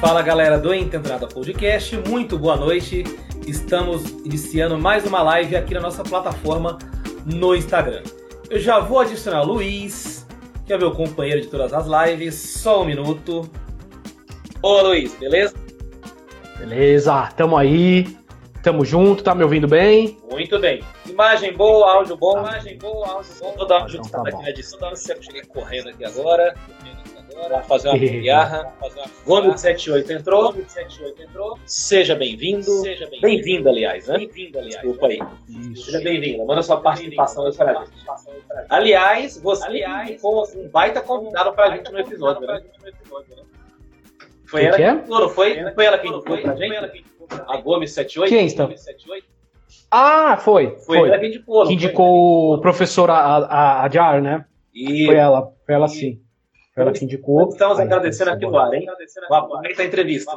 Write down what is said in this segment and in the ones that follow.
Fala galera do Ententrada Podcast, muito boa noite. Estamos iniciando mais uma live aqui na nossa plataforma no Instagram. Eu já vou adicionar o Luiz, que é meu companheiro de todas as lives. Só um minuto. Ô Luiz, beleza? Beleza, tamo aí, tamo junto, tá me ouvindo bem? Muito bem. Imagem boa, áudio bom. Imagem boa, áudio bom. Vou dar uma então, tá aqui na edição. Eu cheguei correndo aqui agora. Vamos fazer uma gambiarra. Gomes 78 entrou. 78 entrou. Seja bem-vindo. Seja bem-vindo, aliás, né? Bem-vindo, aliás. Desculpa aí. Isso. Seja bem-vindo. Manda sua participação aí pra gente. Aliás, você aliás, com um baita convidado pra gente no episódio, né? Foi ela que, é? não foi? Foi ela que indicou pra gente? A Gomes 78? Quem está? Ah, foi. Foi, foi. ela que indicou. Que indicou o professor Adjar, né? E... Foi ela, foi ela sim. Ela que indicou. Estamos agradecendo aqui no ar, hein? Uma baita entrevista.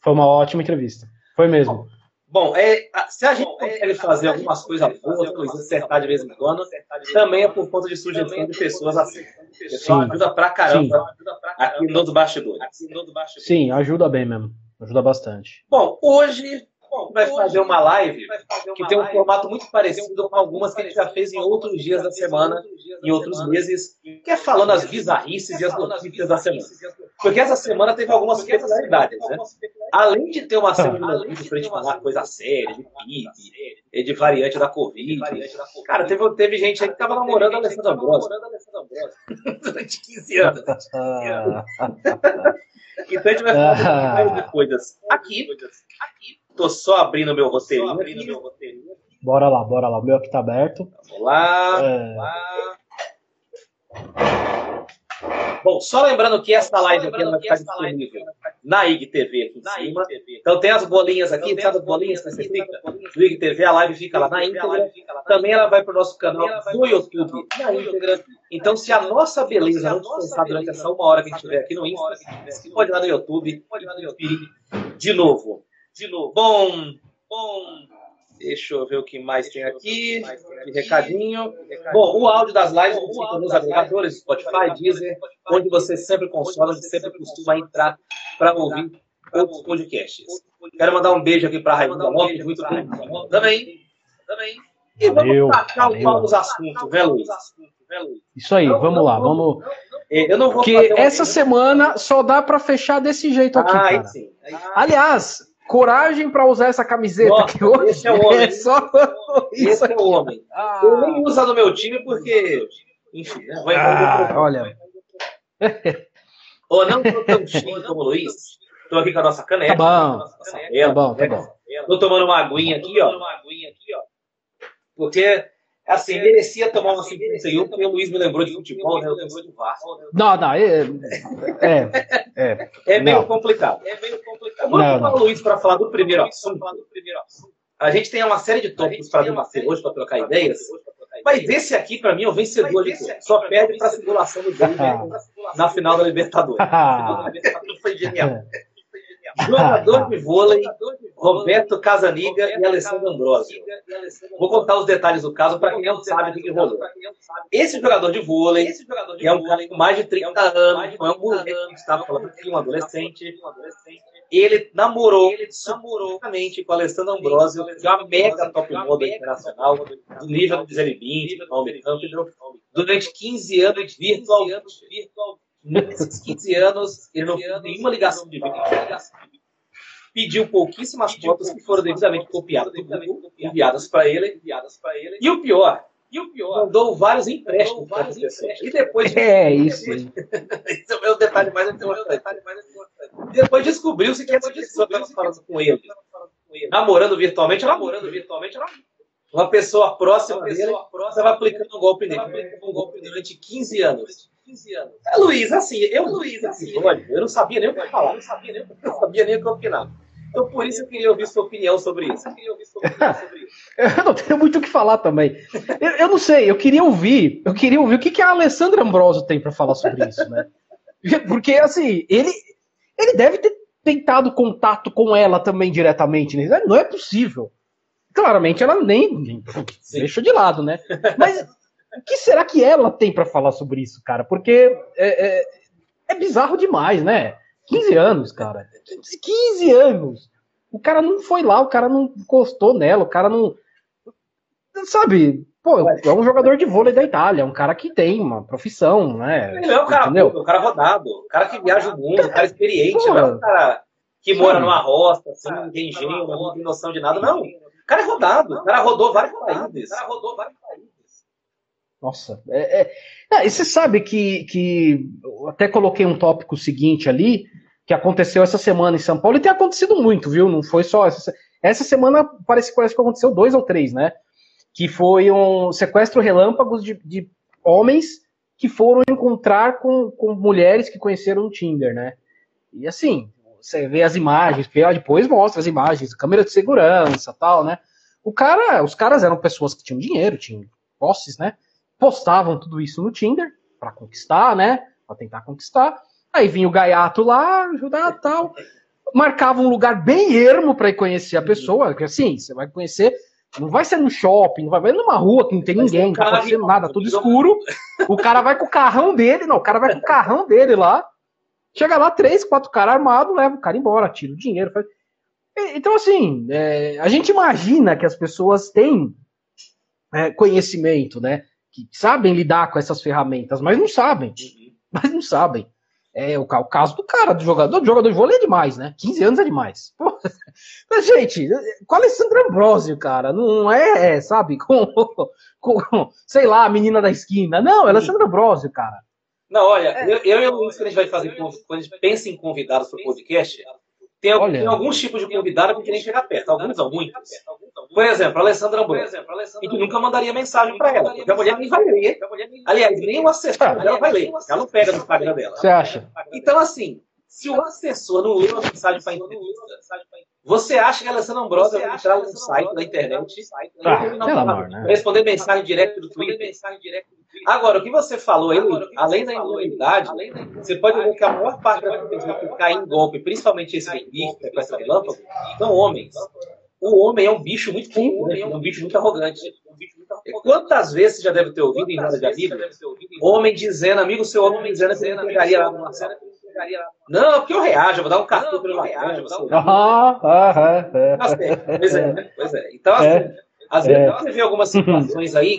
Foi uma ótima entrevista. Foi mesmo. Bom, é, se a gente consegue fazer algumas coisas boas, coisas acertar de vez em quando, também é por conta de sugestão de pessoas assim. Pessoal, ajuda pra caramba aqui nos bastidores. Sim, ajuda bem mesmo. Ajuda bastante. Bom, hoje Bom, vai fazer uma live que tem um formato muito parecido com algumas que a gente já fez em outros dias da semana, em outros meses, que é falando as bizarrices e as notícias da semana. Porque essa semana teve algumas peculiaridades, né? Além de ter uma semana de notícias pra gente falar coisa séria, de PIB, de variante da Covid. Cara, teve, teve gente aí que tava namorando a Alessandra Ambrosio. Durante 15 anos. então a gente vai falar de coisas aqui. aqui Tô só abrindo meu roteirinho. Abrindo meu roteirinho. Bora lá, bora lá. O meu aqui tá aberto. Vamos lá. É... Vamos lá. Bom, só lembrando que essa live aqui vai ficar disponível na IGTV aqui em cima. Então tem as bolinhas aqui, sabe as bolinhas que você clica? No IGTV, a live fica lá na íntegra. Também ela vai para o nosso canal do YouTube na íntegra. Então se a nossa beleza não descansar durante essa uma hora que a gente estiver aqui no Insta, você pode ir lá no YouTube, pode ir lá no YouTube de novo de novo. Bom, bom. Deixa eu ver o que mais tem aqui. De recadinho. Bom, o áudio das lives fica nos agregadores, Spotify, Deezer, onde você sempre consome, onde sempre costuma entrar para ouvir outros podcasts. Quero mandar um beijo aqui para a Rainha Lopes, muito bem. Também. Também. E vamos tacar o pau nos assuntos, né, Luiz? Isso aí, vamos lá, vamos. Eu não vou Porque essa semana só dá para fechar desse jeito aqui, ah, cara. Aliás, coragem para usar essa camiseta Nossa, que hoje esse é o homem. É só esse é o homem. Ah. Eu nem uso no meu time porque, enfim, né? vai ah, olha. Ou não tô tão cheio como o Luiz. Tô aqui com a nossa caneca. Tá bom. Nossa tá bom, tá bom. Tô tomando uma aguinha aqui, ó. Porque Assim, merecia tomar uma 51, porque o Luiz me lembrou de futebol, né? Eu lembrou de Vasco. Não, não, é. É, é, é meio não. complicado. É meio complicado. Vamos chamar o Luiz para falar do primeiro assunto. A gente tem uma série de tópicos para debater hoje, para trocar ideias. Mas esse aqui, para mim, é o vencedor de tudo. Só perde para a simulação do jogo na final da Libertadores. Foi genial. Jogador de vôlei, Roberto Casaniga e Alessandro Ambrosio. Vou contar os detalhes do caso para quem não sabe o que rolou. Esse jogador de vôlei, que é um cara com mais de 30 anos, foi um moleque que estava falando aqui, um adolescente. Ele namorou, namorou com Alessandro Ambrosio, que é uma mega top model internacional, do nível do 020, do Palme durante 15 anos virtualmente. Nesses 15 anos, ele não fez nenhuma ligação de vídeo. Pediu pouquíssimas fotos que foram devidamente copiadas enviadas para ele. E o pior, e o pior, mandou vários empréstimos vários empréstimos. E depois. É, isso. Esse é o meu detalhe mais importante. Depois descobriu-se que essa pessoa estava falando com ele. Namorando virtualmente, namorando virtualmente, uma pessoa próxima dele estava aplicando um golpe nele. Um golpe durante 15 anos. 15 anos. É, Luiz, assim, eu, Luiz, assim, eu não sabia nem o que falar, eu não sabia nem, eu não sabia nem o que opinar. Então, por isso eu queria ouvir sua opinião sobre isso. Eu queria ouvir sua opinião sobre isso. eu não tenho muito o que falar também. Eu, eu, não sei, eu queria ouvir, eu queria ouvir o que, que a Alessandra Ambrosio tem para falar sobre isso, né? Porque, assim, ele, ele deve ter tentado contato com ela também diretamente, né? Não é possível. Claramente ela nem, nem deixa de lado, né? Mas o que será que ela tem para falar sobre isso, cara? Porque é, é, é, bizarro demais, né? 15 anos, cara. 15 anos. O cara não foi lá, o cara não encostou nela, o cara não. Sabe, pô, é um jogador de vôlei da Itália, é um cara que tem uma profissão, né? Ele é um cara, entendeu? um cara rodado, um cara que viaja o mundo, um cara experiente, não é um cara que mora numa roça, assim, não tem engenho, não tem noção de nada, não. O cara é rodado, o cara rodou vários países. O cara rodou vários países. Nossa, é, é... Ah, e você sabe que, que eu até coloquei um tópico seguinte ali, que aconteceu essa semana em São Paulo, e tem acontecido muito, viu? Não foi só essa, essa semana, parece, parece que aconteceu dois ou três, né? Que foi um sequestro relâmpagos de, de homens que foram encontrar com, com mulheres que conheceram no Tinder, né? E assim, você vê as imagens, depois mostra as imagens, câmera de segurança tal, né? O cara, os caras eram pessoas que tinham dinheiro, tinham posses, né? Postavam tudo isso no Tinder para conquistar, né? Para tentar conquistar. Aí vinha o gaiato lá, ajudar tal. Marcava um lugar bem ermo para ir conhecer a pessoa, que assim, você vai conhecer, não vai ser no shopping, não vai, vai numa rua que não tem ninguém, não tá acontecendo nada, tudo escuro. O cara vai com o carrão dele, não, o cara vai com o carrão dele lá. Chega lá, três, quatro caras armados, leva o cara embora, tira o dinheiro. Faz... Então, assim, é, a gente imagina que as pessoas têm é, conhecimento, né? Que sabem lidar com essas ferramentas, mas não sabem. Uhum. Mas não sabem. É o, caso do cara, do jogador, do jogador de vôlei é demais, né? 15 anos é demais. Pô, mas, gente, com Alessandro Ambrosio, cara, não é, sabe, com, com, sei lá, a menina da esquina. Não, é Alessandro Ambrosio, cara. Não, olha, é, eu, eu e o Luiz, que a gente vai fazer, quando a gente pensa em convidados para o podcast, tem, tem alguns tipos de convidado que nem chegar perto, alguns não, muitos. Por exemplo, a Alessandra Ambrosio. E tu nunca mandaria mensagem para ela, porque a mulher nem vai ler. Aliás, nem o assessor dela vai ler. Ela não pega no Instagram dela. Você acha? Então, assim, se o assessor não lê uma mensagem para entrevista, você acha que a Alessandra Ambrosio vai entrar no site da internet ah, né? responder mensagem direta do Twitter? Agora, o que você falou aí, além da imunidade, você pode ver que a maior parte das pessoas que caem em golpe, principalmente esse bicho, com essa relâmpago, são homens. O homem é um bicho muito quente, né? é um bicho muito arrogante. Quantas vezes você já deve ter ouvido em roda de amigo, homem dizendo, amigo seu homem dizendo que ele pegaria lá numa sala. Não, porque eu reajo, eu vou dar um cartão pelo reajo. Ah, ah, Pois é, né? pois é. Então, assim, é. às vezes você vê algumas situações aí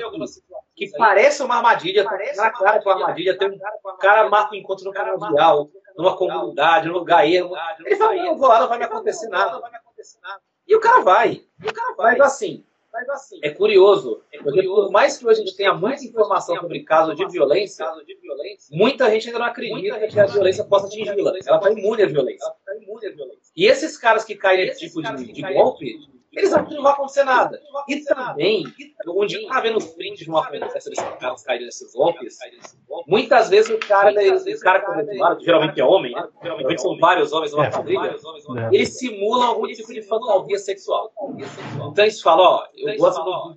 que parece uma armadilha, parece na cara com armadilha, tem um cara marca um encontro no canavial, numa comunidade, num lugar ermo. Ele fala, não, vou lá, não vai me acontecer nada. E o cara vai. E o cara vai. Mas assim, mas assim, é curioso, é porque por mais que hoje a gente tenha muita informação sobre casos de violência, muita gente ainda não acredita que a violência possa atingi-la. Ela está imune à violência. E esses caras que caem nesse tipo de, de golpe, eles acham que não vai acontecer nada. E também, onde está vendo os prints de uma conversa desses caras caírem nesses golpes, muitas vezes o cara, o cara que geralmente é homem, né? geralmente são vários homens numa família, eles simulam algum tipo de fantasia sexual. Então eles falam, ó, eu gosto do...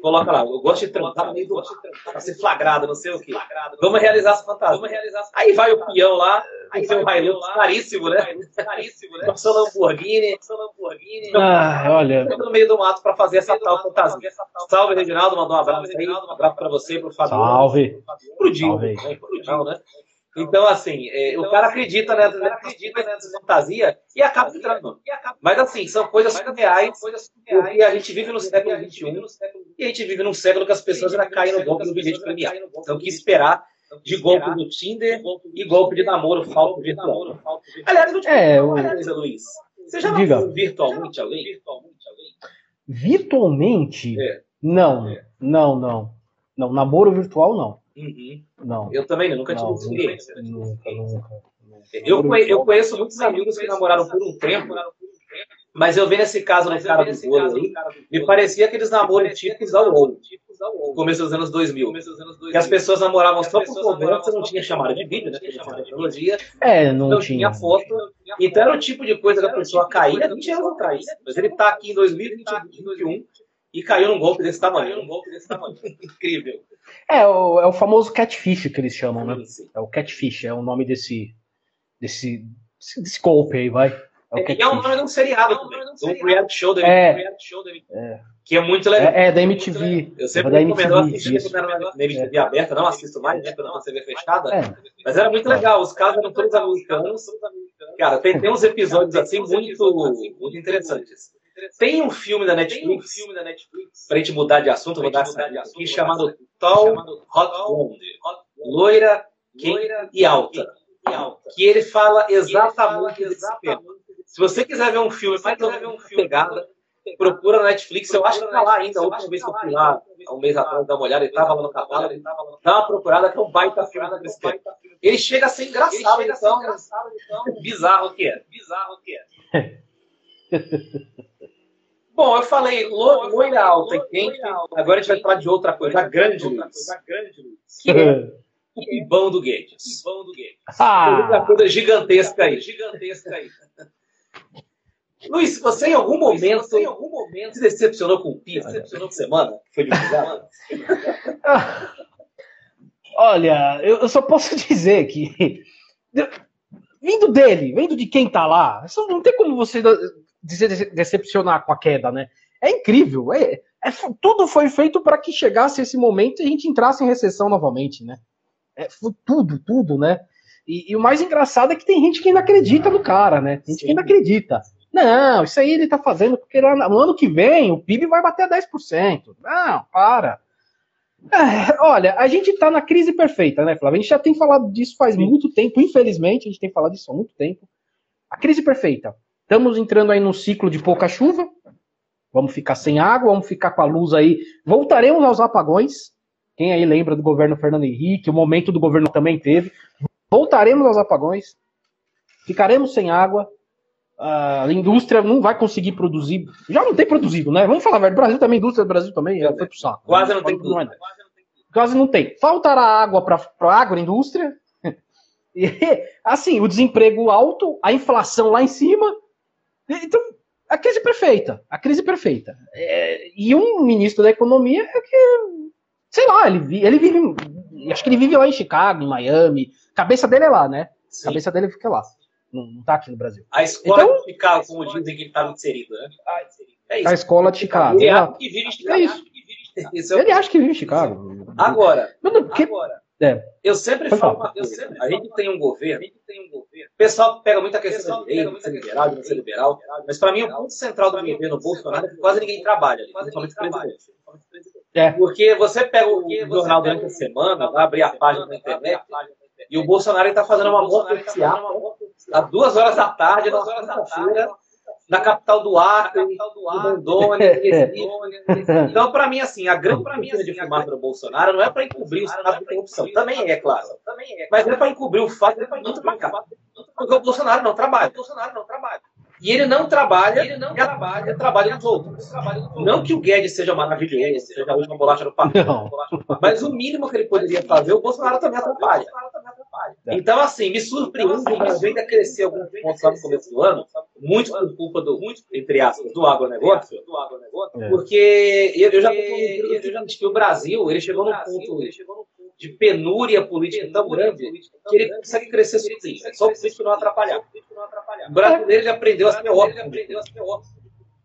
Coloca lá, eu gosto de trampar no meio do pra ser flagrado, não sei o quê. Vamos realizar essa fantasia. Aí vai o peão lá, com seu Hilux caríssimo, né? Caríssimo, né? Com seu Lamborghini. Ah, olha no meio do mato para fazer essa tal fantasia. Salve, Reginaldo, mandou um abraço aí. Um abraço para você, pro Fabio. Salve. Pro Dinho. Né? Pro Dinho, né? Então, assim, é, o cara acredita nessa, né, acredita nessa fantasia e acaba entrando. Mas, assim, são coisas surreais, porque a gente vive no século XXI e a gente vive num século que as pessoas ainda caem no golpe do bilhete premiado. Então, o que esperar de golpe do Tinder e golpe de namoro falso virtual? Aliás, eu te é, uma coisa, Luiz. Você já namorou virtualmente alguém? Virtualmente? É. Não, é. não, não. Não, namoro virtual não. Uhum. Não. Eu também não, nunca tive experiência. Nunca, nunca, nunca. Eu, conheço, eu conheço muitos amigos que namoraram por um tempo, mas eu vi nesse caso no cara do bolo aí, me parecia aqueles namoros típicos ao longo. Começo dos anos 2000. Que as pessoas namoravam só por conversa, não tinha chamada de vídeo, né? Tinha chamada de tecnologia. É, não, não tinha. foto. Então era o tipo de coisa que a pessoa caía 20 anos atrás. Mas ele está aqui em 2021 e caiu num golpe desse tamanho. Num golpe desse tamanho. Incrível. É o, é o famoso catfish que eles chamam, né? É o catfish, é o nome desse, desse, desse golpe aí, vai. É, é, é um nome de um seriado também. Um reality show da é, é. Que é muito legal. É, é da MTV. Eu sempre é recomendo assistir quando era na MTV aberta, não assisto mais, né? Quando a TV fechada. Mas era muito legal. Os casos eram todos americanos. Cara, tem, tem uns episódios assim muito, muito interessantes. Tem um filme da Netflix, um filme da Netflix pra gente mudar de assunto, vou dar essa aqui, chamado Tall Hot Blonde. Loira, quente e alta. Que ele fala exatamente desse tema. Se você quiser ver um filme mais ou menos pegada, procura na Netflix, eu acho que tá lá ainda, a última vez que eu fui lá, há um mês atrás, dar uma olhada, ele tava lá no catálogo, dá uma procurada que é um baita filme. Ele chega a ser engraçado, então, então, bizarro que é, bizarro que é. Bom, eu falei loira alta e quente, agora a gente vai falar de outra coisa, a grande Luiz. Que é o pibão do Guedes. Pibão do Guedes. Ah. coisa gigantesca aí, gigantesca aí. Luiz, você em algum momento, você em algum momento se decepcionou com o PIB? Se decepcionou com semana? Foi divulgado? Olha, eu só posso dizer que vindo dele, vindo de quem tá lá, não tem como você dizer decepcionar com a queda, né? É incrível. É, é tudo foi feito para que chegasse esse momento e a gente entrasse em recessão novamente, né? É, foi tudo, tudo, né? E, e, o mais engraçado é que tem gente que ainda acredita no cara, né? Tem gente Sim. que ainda acredita. Não, isso aí ele tá fazendo porque no ano que vem o PIB vai bater 10%. Não, para. É, olha, a gente tá na crise perfeita, né, Flávio? A gente já tem falado disso faz Sim. muito tempo, infelizmente, a gente tem falado disso há muito tempo. A crise perfeita. Estamos entrando aí num ciclo de pouca chuva. Vamos ficar sem água, vamos ficar com a luz aí. Voltaremos aos apagões. Quem aí lembra do governo Fernando Henrique? O momento do governo também teve. Voltaremos aos apagões. Ficaremos sem água a indústria não vai conseguir produzir. Já não tem produzido, né? Vamos falar, velho. O Brasil também, a indústria do Brasil também já foi pro saco. Quase não, tem não é Quase não tem. Faltará água para a agroindústria. E, assim, o desemprego alto, a inflação lá em cima. Então, a crise perfeita. A crise perfeita. É, e um ministro da economia é que, sei lá, ele, ele vive. Acho que ele vive lá em Chicago, em Miami. Cabeça dele é lá, né? A cabeça dele fica lá não, não tá aqui no Brasil. A escola então, de Chicago, como dizem que ele estava inserido, né? É isso. A escola de Chicago. Ele acha que vive em Chicago. É isso. isso é ele acha que vive em Chicago. Agora, que... agora é. eu sempre Pode falo uma coisa. A gente tem um governo. O pessoal pega muita questão da direita, de ser liberal, de não ser liberal. Mas para mim, o ponto central do governo Bolsonaro é que quase ninguém trabalha ali, principalmente o presidente. É. Porque você pega o jornal durante a semana, vai abrir a página na internet, e o Bolsonaro está fazendo uma boa oficial às duas horas da tarde, duas horas da tarde, na capital do Acre, Rondônia, Então, para mim, assim, a grande para mim assim, de fumaça do Bolsonaro não é para encobrir o estado de corrupção. Também é, claro. Mas é para encobrir o fato de muito para cá. Porque o Bolsonaro não trabalha. O Bolsonaro não trabalha. E ele não trabalha, ele não trabalha, ele trabalha nos outros. Não que o Guedes seja maravilhoso, seja a última bolacha do pacote. Mas o mínimo que ele poderia fazer, o Bolsonaro também atrapalha. É. Então, assim, me surpreende que o Brasil ainda cresceu alguns pontos lá no começo do ano, muito por culpa do, muito, entre aspas, do agronegócio, é. porque eu, eu já estou que o Brasil ele chegou num ponto de penúria política tão grande que ele consegue crescer sozinho. Só o político não atrapalhar. O brasileiro ele aprendeu a ser óbvio.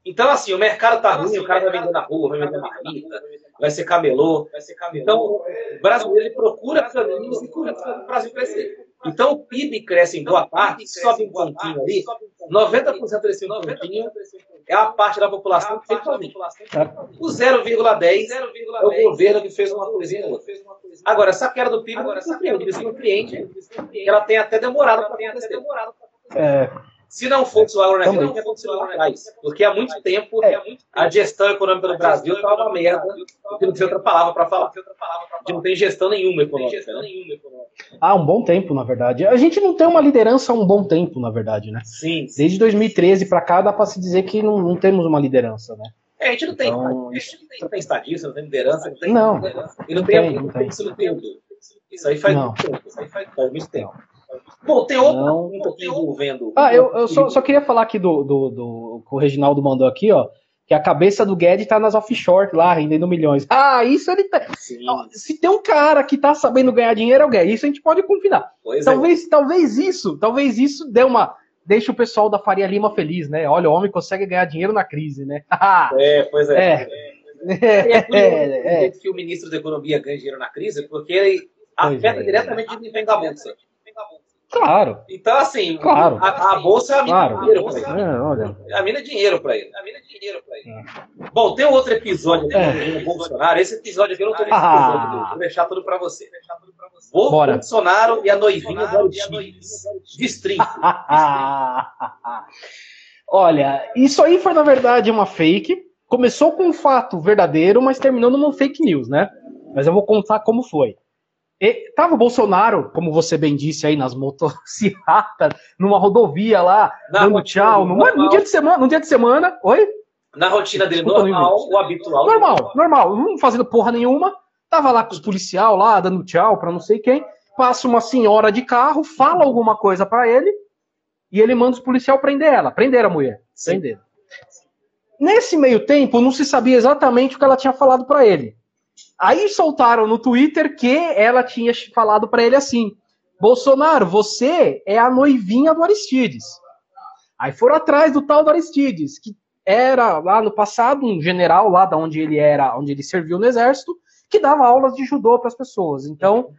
Então, assim, o mercado tá ruim, o cara vai vender na rua, vai vender marmita, vai ser camelô. Então, o brasileiro ele procura caminhos e para o Brasil crescer. Então, o PIB cresce em boa parte, sobe um pontinho ali, 90% desse pontinho é a parte da população que tem família. O 0,10 é o governo que fez uma coisinha. Agora, essa queda do PIB não surpreende, me surpreende que ela tem até demorado para acontecer. É. Se não fosse o agronegócio, não tinha acontecido lá atrás. Porque há muito tempo é. a gestão econômica do Brasil estava uma merda, porque não tem outra palavra para falar. Não tem gestão nenhuma econômica. Né? Há um bom tempo, na verdade. A gente não tem uma liderança há um bom tempo, na verdade, né? Sim. Desde 2013 para cá dá para se dizer que não, não, temos uma liderança, né? É, a gente não tem, então, a gente não tem, não tem estadista, não tem liderança, não tem. Não, liderança, e não, não tem, tem, não tem. Isso aí faz não. muito tempo. Isso aí faz, faz muito tempo. Bom, tem outra não. pergunta envolvendo. Ah, eu, eu só, só, queria falar aqui do, do, do que o Reginaldo mandou aqui, ó. Que a cabeça do Guedes tá nas offshore lá, rendendo milhões. Ah, isso ele tá. Sim. Se tem um cara que tá sabendo ganhar dinheiro, é o Guedes. Isso a gente pode confinar. Pois é. talvez, é. talvez isso, talvez isso dê uma. Deixa o pessoal da Faria Lima feliz, né? Olha, o homem consegue ganhar dinheiro na crise, né? é, pois é. É, é, é, é, é. que o ministro da Economia ganha dinheiro na crise, porque ele afeta diretamente o desempenho da bolsa. Claro. Então, assim, claro. a, a bolsa é a mina claro. dinheiro pra ele. É, olha. A mina é dinheiro pra ele. A mina é dinheiro pra ele. É. Bom, tem outro episódio aqui É. do Bolsonaro. Esse episódio aqui eu não tô Ah. Vou deixar tudo pra você. O Bora. Bolsonaro e a noivinha Aristides. Destrinho. Olha, isso aí foi na verdade uma fake. Começou com um fato verdadeiro, mas terminou numa fake news, né? Mas eu vou contar como foi. E, tava o Bolsonaro, como você bem disse aí, nas motocicletas, numa rodovia lá, Na dando rotina, tchau, num, normal. num dia de semana, num dia de semana, oi? Na rotina dele Desculpa, normal, o habitual. Normal, normal, não fazendo porra nenhuma. Tava lá com os policial lá, dando tchau pra não sei quem. Passa uma senhora de carro, fala alguma coisa pra ele, e ele manda os policial prender ela. Prender a mulher. Sim. Prender. Nesse meio tempo, não se sabia exatamente o que ela tinha falado pra ele. Aí soltaram no Twitter que ela tinha falado pra ele assim: Bolsonaro, você é a noivinha do Aristides. Aí foram atrás do tal do Aristides, que era lá no passado um general lá da onde ele era, onde ele serviu no exército, que dava aulas de judô para as pessoas. Então,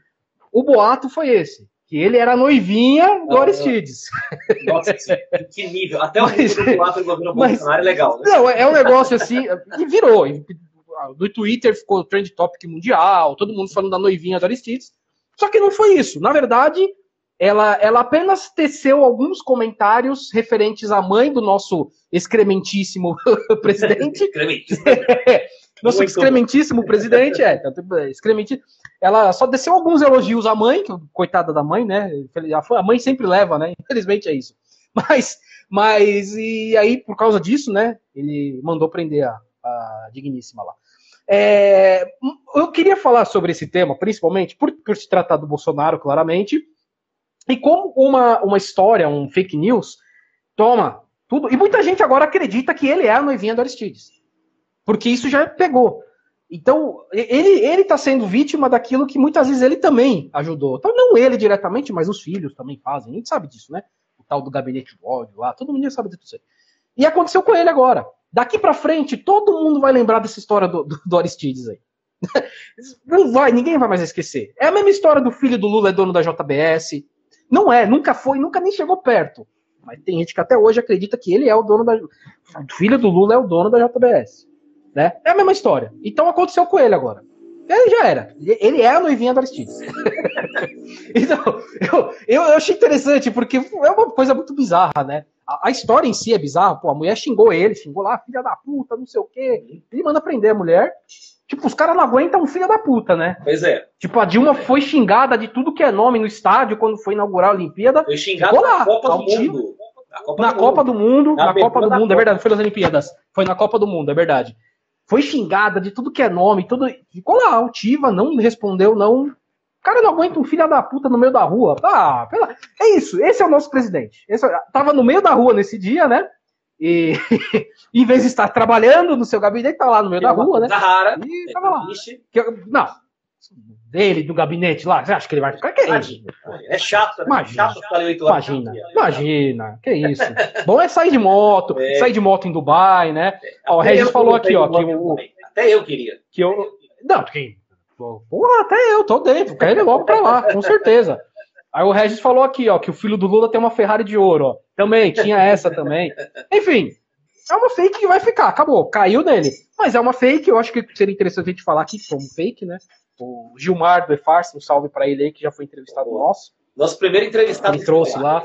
o boato foi esse, que ele era a noivinha do Ah, Aristides. Nossa, que nível. Até o Mas- nível do governo mas- Bolsonaro é legal, né? Não, é um negócio assim, e virou. No Twitter ficou trend topic mundial, todo mundo falando da noivinha do Aristides. Só que não foi isso. Na verdade, ela, ela apenas teceu alguns comentários referentes à mãe do nosso excrementíssimo presidente. Nosso Muito excrementíssimo presidente, é, bem, excrementi- Ela só desceu alguns elogios à mãe, que, coitada da mãe, né? A mãe sempre leva, né? Infelizmente é isso. Mas, mas e aí, por causa disso, né? Ele mandou prender a, a digníssima lá. É, eu queria falar sobre esse tema, principalmente por, por se tratar do Bolsonaro, claramente, e como uma, uma história, um fake news, toma tudo. E muita gente agora acredita que ele é a noivinha do Aristides. Porque isso já pegou. Então, ele, ele tá sendo vítima daquilo que muitas vezes ele também ajudou. Então, não ele diretamente, mas os filhos também fazem. A gente sabe disso, né? O tal do gabinete do ódio lá, todo mundo sabe disso. E aconteceu com ele agora. Daqui pra frente, todo mundo vai lembrar dessa história do, do, do Aristides aí. Não vai, ninguém vai mais esquecer. É a mesma história do filho do Lula é dono da JBS. Não é, nunca foi, nunca nem chegou perto. Mas tem gente que até hoje acredita que ele é o dono da. O filho do Lula é o dono da JBS. Né? É a mesma história. Então aconteceu com ele agora. Ele já era. Ele é a noivinha do Aristides. então, eu, eu, eu achei interessante, porque é uma coisa muito bizarra, né? A, a história em si é bizarra. Pô, a mulher xingou ele, xingou lá, filha da puta, não sei o quê. Ele manda prender a mulher. Tipo, os caras não aguentam um filho da puta, né? Pois é. Tipo, a Dilma foi xingada de tudo que é nome no estádio quando foi inaugurar a Olimpíada. Foi xingado Ficou lá, na Copa do altivo. Mundo. Na Copa Na do Copa Mundo. do Mundo, Na na Copa do Mundo, é Copa. verdade, foi nas Olimpíadas. Foi na Copa do Mundo, é verdade. Foi xingada de tudo que é nome, tudo. Ficou lá, altiva, não respondeu, não. O cara não aguenta um filho da puta no meio da rua. Ah, pela... É isso, esse é o nosso presidente. Esse... Tava no meio da rua nesse dia, né? E em vez de estar trabalhando no seu gabinete, tá lá no meio da rua, né? Zahara. E tava lá. Não. Dele, do gabinete lá, você acha que ele vai ficar? Que isso? É chato, né? Imagina. Chato ficar oito. Imagina, imagina, que isso. Bom é sair de moto, É. sair de moto em Dubai, né? Ó, o Regis falou aqui, ó, que o. Até eu queria. que eu, não, porque, porra, até eu tô dentro, quero ir logo pra lá, com certeza. Aí o Regis falou aqui, ó, que o filho do Lula tem uma Ferrari de ouro, ó. Também, tinha essa também. Enfim, é uma fake que vai ficar, acabou, caiu nele. Mas é uma fake, eu acho que seria interessante a gente falar aqui como fake, né? O Gilmar do E-Farce, um salve pra ele aí, que já foi entrevistado nosso. Nosso primeiro entrevistado. Ele trouxe lá.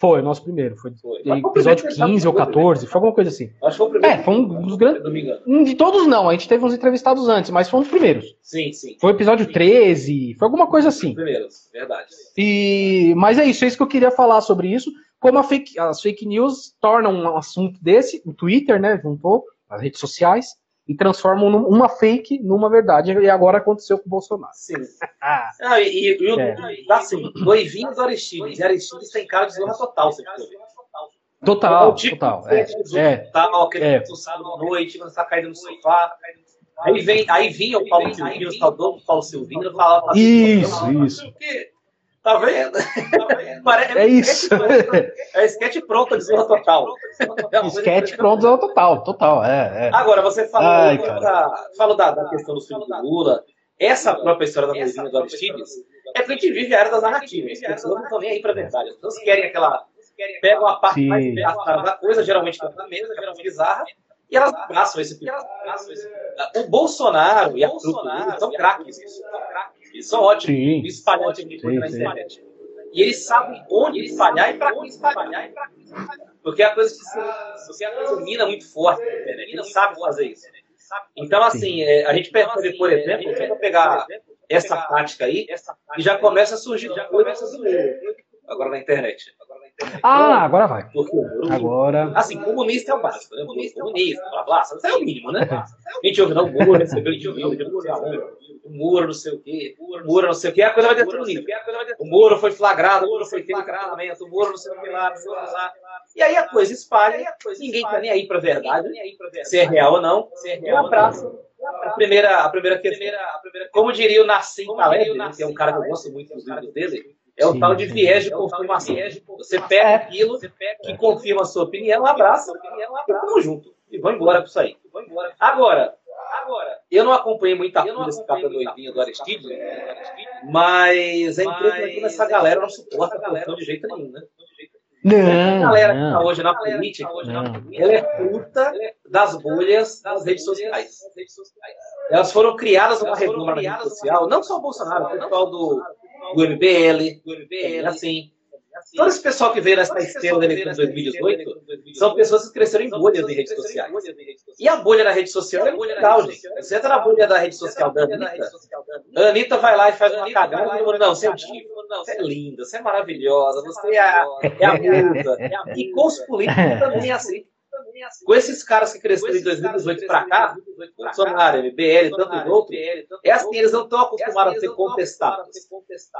Foi, o nosso primeiro. Foi Foi. episódio 15 ou 14, foi alguma coisa assim. Acho que foi o primeiro. É, foi um dos grandes. Um de todos não, a gente teve uns entrevistados antes, mas foi um dos primeiros. Sim, sim. Foi o episódio 13, foi alguma coisa assim. Primeiros, verdade. E, mas é isso, é isso que eu queria falar sobre isso. Como a fake- as fake news tornam um assunto desse, o Twitter, né, juntou as redes sociais, e transformam uma fake numa verdade. E agora aconteceu com o Bolsonaro. Sim. Ah, Ah, e, e, e o É. assim, noivinho do Aristides. E Aristides tem cara de zona total, você viu? total, É o tipo total. É, é. total, aquele É. que sábado à noite, quando você tá caído no sofá. Aí, vem, aí vinha o Paulo Silvino, o Paulo Silvino, falava assim, Isso, isso. "O quê? Tá vendo? Tá vendo? Parece- É isso. É sketch pronto de zona total. É Sketch pronto total, total, é, é. Agora, você falou, Ai, da, falou da, da questão dos filhos do Lula. essa própria história da Moisina do Aristides é porque a gente vive a era das narrativas. As pessoas não estão nem aí para a verdade. As pessoas querem aquela. Pegam a parte Sim. mais da coisa, geralmente da mesa, geralmente bizarra, e elas abraçam esse tipo. O Bolsonaro e a Bolsonaro são craques. Eles são ótimos em espalhar tipo de coisa na internet. E eles sabem onde espalhar e para onde espalhar. Porque é a coisa que se, a coisa mina muito forte na internet. Eles sabem fazer isso. Então, assim, é, a gente percebe, por exemplo, tenta pegar essa tática aí e já começa a surgir coisas agora na internet. Ah, agora vai. Porque agora. Assim, comunista é o básico, né? Comunista, comunista blá blá, isso é o mínimo, né? A gente ouve, não, o Moro recebeu, a gente ouviu, o Moro não sei o quê, o Moro não sei o quê, a coisa vai destruir. O Moro foi flagrado, o Moro foi em o Moro não sei o que lá, não sei o que lá. E aí a coisa espalha, ninguém tá nem aí pra verdade, se é real ou não, se é real ou não. A primeira, a primeira questão, como diria o Nassim Taleb, que é um cara que eu gosto muito dos livros dele, é o sim, tal de viés de confirmação. Você pega aquilo que confirma a sua opinião, abraça, e vamos junto. E vão embora com isso aí. Agora, Agora, eu não acompanhei muita coisa desse capa doidinho do Aristide, mas é incrível que essa galera não suporta a corrupção de jeito nenhum, né? Não, a galera que está hoje na política, ela é fruta das bolhas das redes sociais. Elas foram criadas numa redoma na rede social, não só o Bolsonaro, o pessoal do, do MBL, do MBL, assim. Todo esse pessoal que veio nessa esteira da eleição de 2018 são pessoas que cresceram em bolhas de redes sociais. E a bolha da rede social é legal, gente. Você entra na bolha da rede social da Anitta, a Anitta vai lá e faz uma cagada e fala, não, é tipo, você é linda, você é maravilhosa, você é a, é a musa. E com os políticos também é assim. Com esses caras que cresceram de 2018 para cá, Bolsonaro, MBL, tantos outros, é assim, eles não estão acostumados a ser contestados.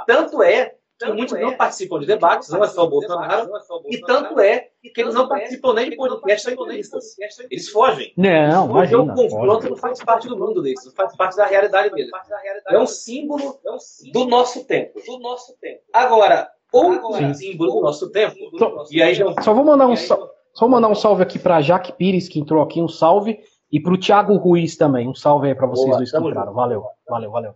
Tanto é que muitos não participam de debates, não é só o Bolsonaro, e tanto é que eles não participam nem de podcast ou entrevistas. Eles fogem. Não, Porque o confronto não faz parte do mundo deles, não faz parte da realidade deles. É um símbolo do nosso tempo. Agora, outro símbolo do nosso tempo, e aí já... Só vou mandar um salve. Só mandar um salve aqui para Jaque Pires, que entrou aqui, um salve. E para o Thiago Ruiz também. Um salve aí para vocês Boa, dois que entraram. Valeu, valeu, valeu.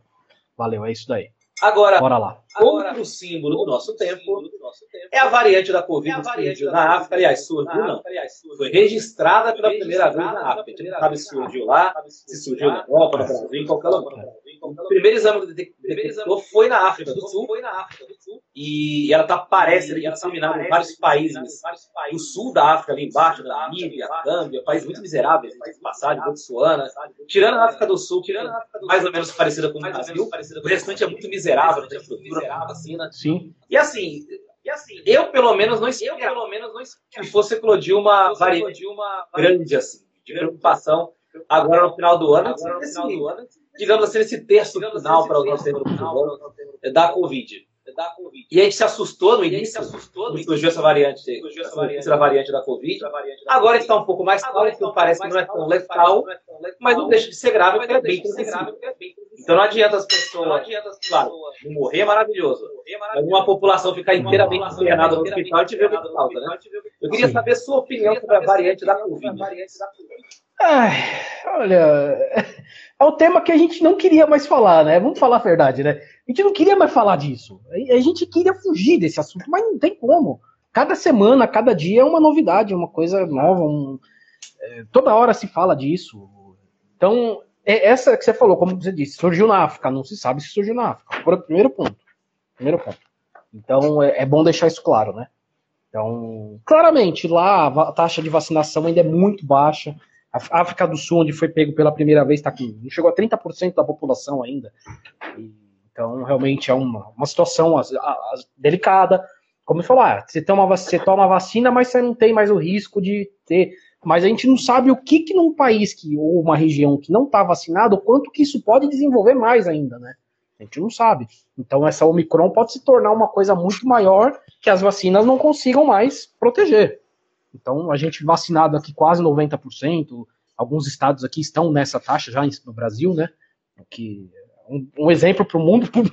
Valeu, é isso daí. Agora, Bora lá. outro símbolo do nosso tempo é a variante da Covid que surgiu na África. Aliás, surgiu não. Foi registrada pela primeira vez na África. A gente não sabe se surgiu lá, se surgiu na Europa, no Brasil, em qualquer lugar. O primeiro exame que detectou foi na África do Sul. E ela tá, parece ali disseminada em vários países. do sul da África, ali embaixo, da Namíbia, Gâmbia, países muito miseráveis, passagem, Botsuana. Tirando a África do Sul, mais ou menos parecida com o Brasil, o restante é muito miserável, não tem estrutura para vacina. Sim. E assim, e assim, eu pelo menos não esperava, eu, pelo menos, não que fosse eclodir uma variante grande assim, de preocupação agora no final do ano, agora no final do ano digamos assim, esse terço final para o termo do da Covid da Covid. E a gente se assustou no início, se assustou no surgiu essa variante, surgiu essa variante, essa variante da Covid. Variante da Agora está um pouco mais claro, porque parece que não é tão letal, mas não deixa de ser grave, porque é bem transmissível. Então não adianta as pessoas, claro, não morrer é maravilhoso, mas uma população ficar inteiramente internada no hospital, a gente vê o que falta, né? Eu queria saber sua opinião sobre a variante da Covid. Ai, olha, é o tema que a gente não queria mais falar, né? Vamos falar a verdade, né? A gente não queria mais falar disso. A gente queria fugir desse assunto, mas não tem como. Cada semana, cada dia é uma novidade, uma coisa nova. Um... É, toda hora se fala disso. Então, é essa que você falou, como você disse, surgiu na África. Não se sabe se surgiu na África. Primeiro ponto. Primeiro ponto. Então, é, é bom deixar isso claro, né? Então, claramente, lá a taxa de vacinação ainda é muito baixa. A África do Sul, onde foi pego pela primeira vez, está aqui. Não chegou a 30% da população ainda. Então, realmente é uma, uma situação delicada. Como eu falar, você toma, você toma vacina, mas você não tem mais o risco de ter. Mas a gente não sabe o que, que num país que, ou uma região que não está vacinado, quanto que isso pode desenvolver mais ainda, né? A gente não sabe. Então, essa Omicron pode se tornar uma coisa muito maior que as vacinas não consigam mais proteger. Então, a gente vacinado aqui quase 90%, alguns estados aqui estão nessa taxa já no Brasil, né? Que um, um exemplo para o mundo, por,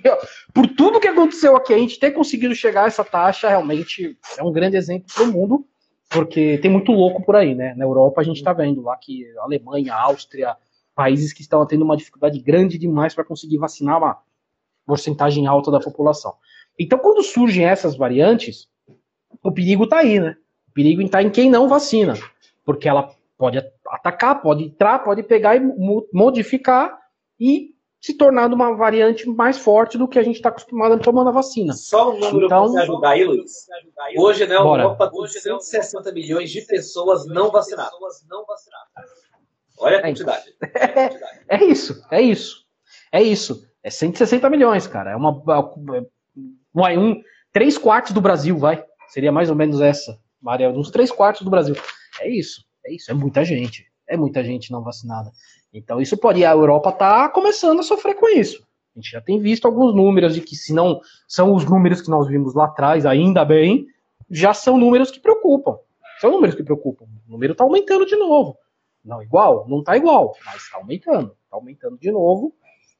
por, tudo que aconteceu aqui, a gente ter conseguido chegar a essa taxa realmente é um grande exemplo para o mundo, porque tem muito louco por aí, né? Na Europa a gente está vendo lá que Alemanha, Áustria, países que estão tendo uma dificuldade grande demais para conseguir vacinar uma porcentagem alta da população. Então, quando surgem essas variantes, o perigo está aí, né? Perigo está em quem não vacina, porque ela pode atacar, pode entrar, pode pegar e modificar e se tornar uma variante mais forte do que a gente está acostumado a tomar na vacina. Só um número então, para ajudar aí, Luiz. Hoje, né, Bora. Europa tem 160 milhões de pessoas não vacinadas. Olha a quantidade. É, é isso, é isso. É isso. É 160 milhões, cara. É uma. É um, três quartos do Brasil, vai. Seria mais ou menos essa, Maria. Uns três quartos do Brasil. É isso. É isso. É muita gente. É muita gente não vacinada. Então isso pode. A Europa está começando a sofrer com isso. A gente já tem visto alguns números de que, se não são os números que nós vimos lá atrás, ainda bem, já são números que preocupam. São números que preocupam. O número está aumentando de novo. Não igual? Não está igual, mas está aumentando. Está aumentando de novo.